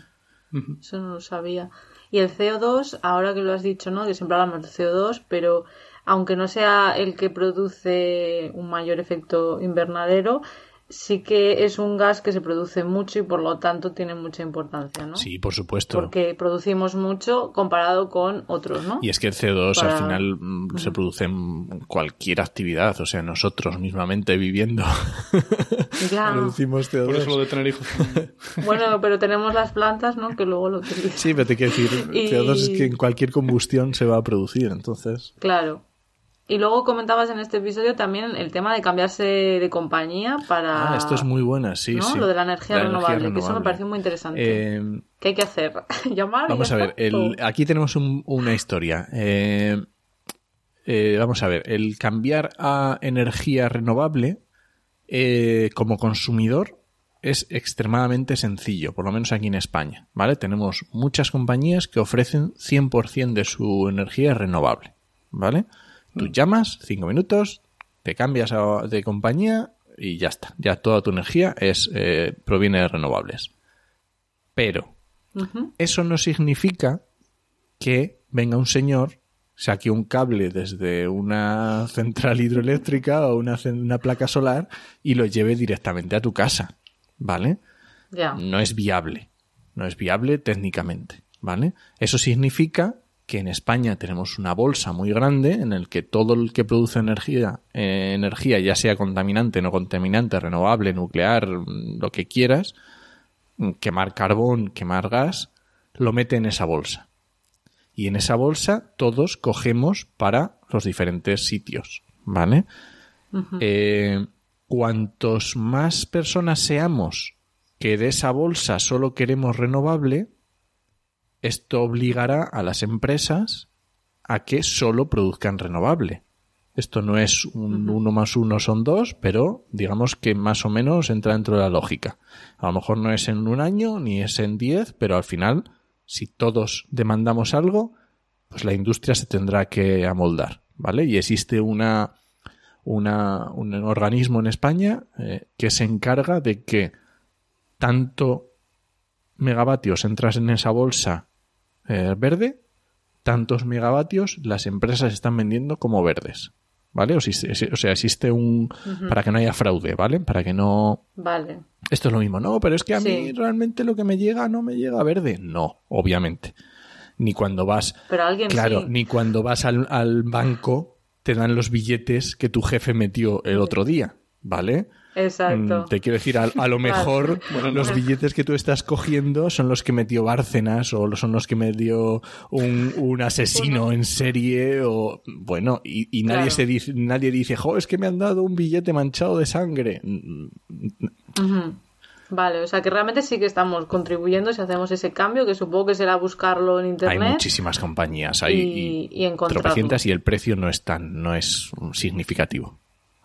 Eso no lo sabía. Y el CO2, ahora que lo has dicho, ¿no? Que siempre hablamos de CO2, pero aunque no sea el que produce un mayor efecto invernadero, sí que es un gas que se produce mucho y por lo tanto tiene mucha importancia, ¿no? Sí, por supuesto. Porque producimos mucho comparado con otros, ¿no? Y es que el CO2 Para- al final mm, se produce en cualquier actividad, o sea, nosotros mismamente viviendo Ya. producimos CO2. Por eso lo de tener hijos. Bueno, pero tenemos las plantas, ¿no? Que luego lo utilizan. Sí, pero te quiero decir, Y- CO2 es que en cualquier combustión se va a producir, entonces... Claro. Y luego comentabas en este episodio también el tema de cambiarse de compañía para... Ah, esto es muy buena, sí, ¿no? sí. Lo de la energía La renovable, que eso me pareció muy interesante. Eh, ¿Qué hay que hacer? ¿Llamar? Vamos a ver, el- ¿O- aquí tenemos un- una historia. Eh, eh, vamos a ver, el cambiar a energía renovable eh, como consumidor es extremadamente sencillo, por lo menos aquí en España, ¿vale? Tenemos muchas compañías que ofrecen 100% de su energía renovable, ¿vale? Tú llamas, cinco minutos, te cambias a- de compañía y ya está. Ya toda tu energía es eh, proviene de renovables. Pero eso no significa que venga un señor, saque un cable desde una central hidroeléctrica o una, una placa solar y lo lleve directamente a tu casa, ¿vale? Ya. No es viable, no es viable técnicamente, ¿vale? Eso significa que en España tenemos una bolsa muy grande en el que todo el que produce energía, eh, energía ya sea contaminante, no contaminante, renovable, nuclear, lo que quieras, mm, quemar carbón, quemar gas, lo mete en esa bolsa. Y en esa bolsa todos cogemos para los diferentes sitios, ¿vale? Eh, cuantos más personas seamos que de esa bolsa solo queremos renovable, esto obligará a las empresas a que solo produzcan renovable. Esto no es un uno más uno son dos, pero digamos que más o menos entra dentro de la lógica. A lo mejor no es en un año ni es en diez, pero al final, si todos demandamos algo, pues la industria se tendrá que amoldar, ¿vale? Y existe una, una un organismo en España eh, que se encarga de que tanto megavatios entras en esa bolsa eh, verde, tantos megavatios las empresas están vendiendo como verdes. ¿Vale? O, sea, existe un... para que no haya fraude, ¿vale? Para que no... Vale. Esto es lo mismo, no, pero es que a mí realmente lo que me llega no me llega verde. No, obviamente. Ni cuando vas... Pero alguien Claro, ni cuando vas al, al banco te dan los billetes que tu jefe metió el otro día, ¿vale? Exacto. Mm, te quiero decir, a, lo mejor los billetes que tú estás cogiendo son los que metió Bárcenas o son los que metió un, un asesino en serie o bueno, y, nadie se dice, nadie dice, jo, es que me han dado un billete manchado de sangre. Vale, o sea que realmente sí que estamos contribuyendo si hacemos ese cambio, que supongo que será buscarlo en internet. Hay muchísimas compañías, hay y, y, y el precio no es tan, no es significativo.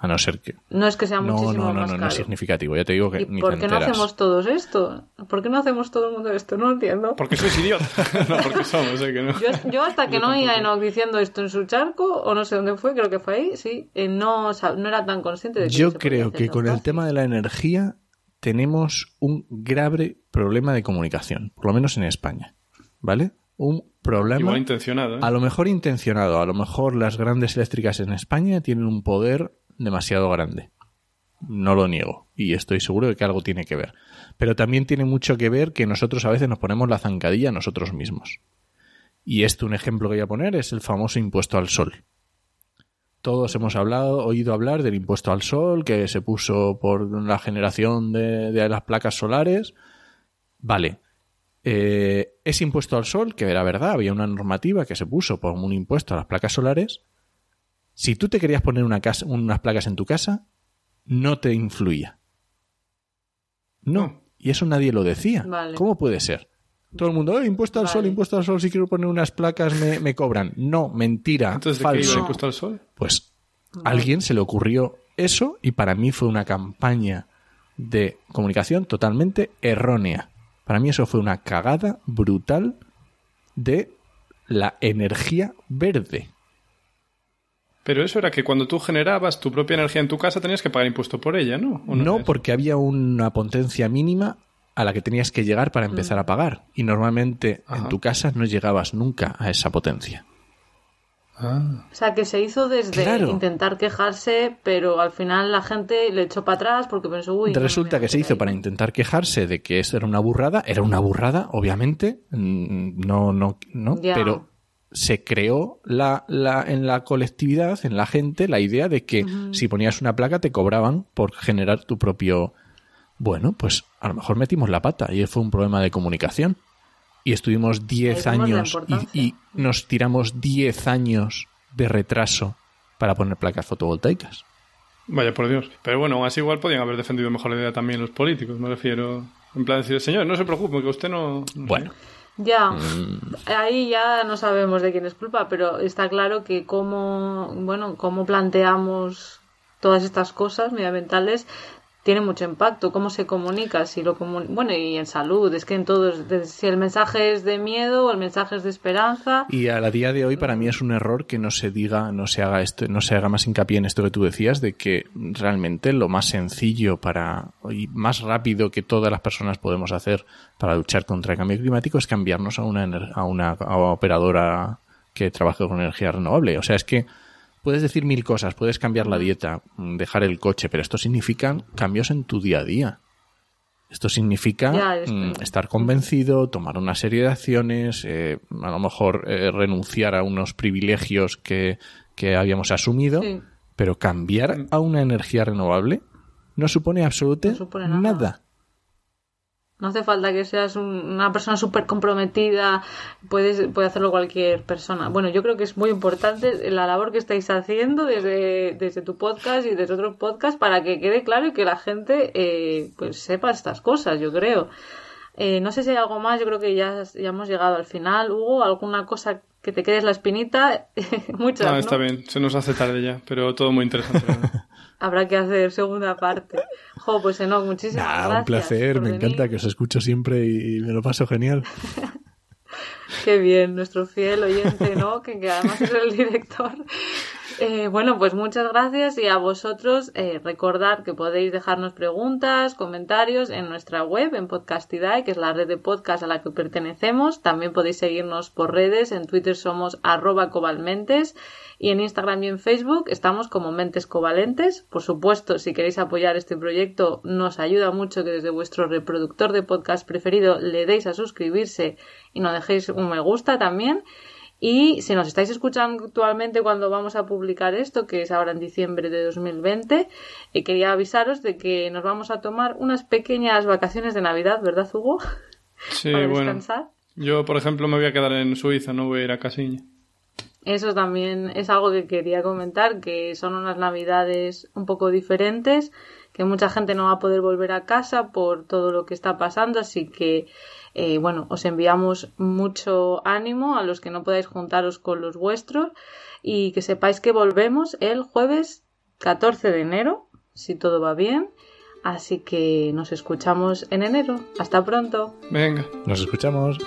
A no ser que. No es que sea muchísimo no, no, no, no, es significativo. Ya te digo que. ¿Y ¿Por qué no hacemos todos esto? ¿Por qué no hacemos todo el mundo esto? No entiendo. Porque sois idiota. no, porque somos, ¿eh? que no. Yo, hasta que no oía Enoch diciendo esto en su charco, o no sé dónde fue, creo que fue ahí, sí, eh, no, no era tan consciente de que. Yo creo que con el tema de la energía tenemos un grave problema de comunicación, por lo menos en España. ¿Vale? Un problema. Igual intencionado. ¿eh? A lo mejor intencionado. A lo mejor las grandes eléctricas en España tienen un poder demasiado grande. No lo niego. Y estoy seguro de que algo tiene que ver. Pero también tiene mucho que ver que nosotros a veces nos ponemos la zancadilla a nosotros mismos. Y esto, un ejemplo que voy a poner, es el famoso impuesto al sol. Todos hemos hablado, oído hablar del impuesto al sol que se puso por la generación de, las placas solares. Vale. Eh, ese impuesto al sol, que era verdad, había una normativa que se puso por un impuesto a las placas solares, si tú te querías poner una casa, unas placas en tu casa, no te influía. No. Y eso nadie lo decía. ¿Cómo puede ser? Todo el mundo, impuesto al sol, impuesto al sol, si quiero poner unas placas me, cobran. No, mentira, Entonces, falso. impuesto al sol? Pues a alguien se le ocurrió eso y para mí fue una campaña de comunicación totalmente errónea. Para mí eso fue una cagada brutal de la energía verde. Pero eso era que cuando tú generabas tu propia energía en tu casa tenías que pagar impuesto por ella, ¿no? no, porque había una potencia mínima a la que tenías que llegar para empezar a pagar. Y normalmente en tu casa no llegabas nunca a esa potencia. Ah. O sea, que se hizo desde intentar quejarse, pero al final la gente le echó para atrás porque pensó, uy. Resulta que se hizo para intentar quejarse de que esto era una burrada. Era una burrada, obviamente. Mm, no, no, no. Pero se creó la, la, en la colectividad, en la gente, la idea de que si ponías una placa te cobraban por generar tu propio... Bueno, pues a lo mejor metimos la pata y fue un problema de comunicación. Y estuvimos 10 años y, y, nos tiramos 10 años de retraso para poner placas fotovoltaicas. Vaya por Dios. Pero bueno, así igual podían haber defendido mejor la idea también los políticos, me refiero. En plan decir, señor, no se preocupe, que usted no... bueno. Ya, mm. ahí ya no sabemos de quién es culpa, pero está claro que cómo, bueno, cómo planteamos todas estas cosas medioambientales tiene mucho impacto, cómo se comunica, si lo bueno, y en salud, es que en todos, si el mensaje es de miedo o el mensaje es de esperanza. Y a la día de hoy para mí es un error que no se diga, no se haga esto, no se haga más hincapié en esto que tú decías, de que realmente lo más sencillo para, y más rápido que todas las personas podemos hacer para luchar contra el cambio climático es cambiarnos a una, a una operadora que trabaje con energía renovable. O sea, es que Puedes decir mil cosas, puedes cambiar la dieta, mm, dejar el coche, pero esto significa cambios en tu día a día. Esto significa mm, estar convencido, tomar una serie de acciones, eh, a lo mejor eh, renunciar a unos privilegios que, habíamos asumido, pero cambiar mm. a una energía renovable no supone absolutamente nada. No hace falta que seas una persona súper comprometida, puedes, puede hacerlo cualquier persona. Bueno, yo creo que es muy importante la labor que estáis haciendo desde, desde tu podcast y desde otros podcasts para que quede claro y que la gente eh, pues sepa estas cosas, yo creo. Eh, no sé si hay algo más, yo creo que ya, ya hemos llegado al final. Hugo, ¿alguna cosa que te quedes la espinita? Muchas. No, está bien, se nos hace tarde ya, pero todo muy interesante. habrá que hacer segunda parte. Jo, pues no, muchísimas gracias. Un placer, me encanta que os escucho siempre y me lo paso genial. Qué bien, nuestro fiel oyente, ¿no? Que, que además es el director. Eh, bueno, pues muchas gracias y a vosotros eh, recordar que podéis dejarnos preguntas, comentarios en nuestra web, en Podcastidae, que es la red de podcast a la que pertenecemos. También podéis seguirnos por redes, en Twitter somos arroba cobalmentes y en Instagram y en Facebook estamos como Mentes Covalentes. Por supuesto, si queréis apoyar este proyecto, nos ayuda mucho que desde vuestro reproductor de podcast preferido le deis a suscribirse y nos dejéis un me gusta también. Y si nos estáis escuchando actualmente cuando vamos a publicar esto, que es ahora en diciembre de 2020, eh, quería avisaros de que nos vamos a tomar unas pequeñas vacaciones de Navidad, ¿verdad, Hugo? Sí, Para bueno. descansar. Yo, por ejemplo, me voy a quedar en Suiza, no voy a ir a Casiña. Eso también es algo que quería comentar, que son unas navidades un poco diferentes, que mucha gente no va a poder volver a casa por todo lo que está pasando, así que eh, bueno, os enviamos mucho ánimo a los que no podáis juntaros con los vuestros y que sepáis que volvemos el jueves 14 de enero, si todo va bien. Así que nos escuchamos en enero. Hasta pronto. Venga. Nos escuchamos.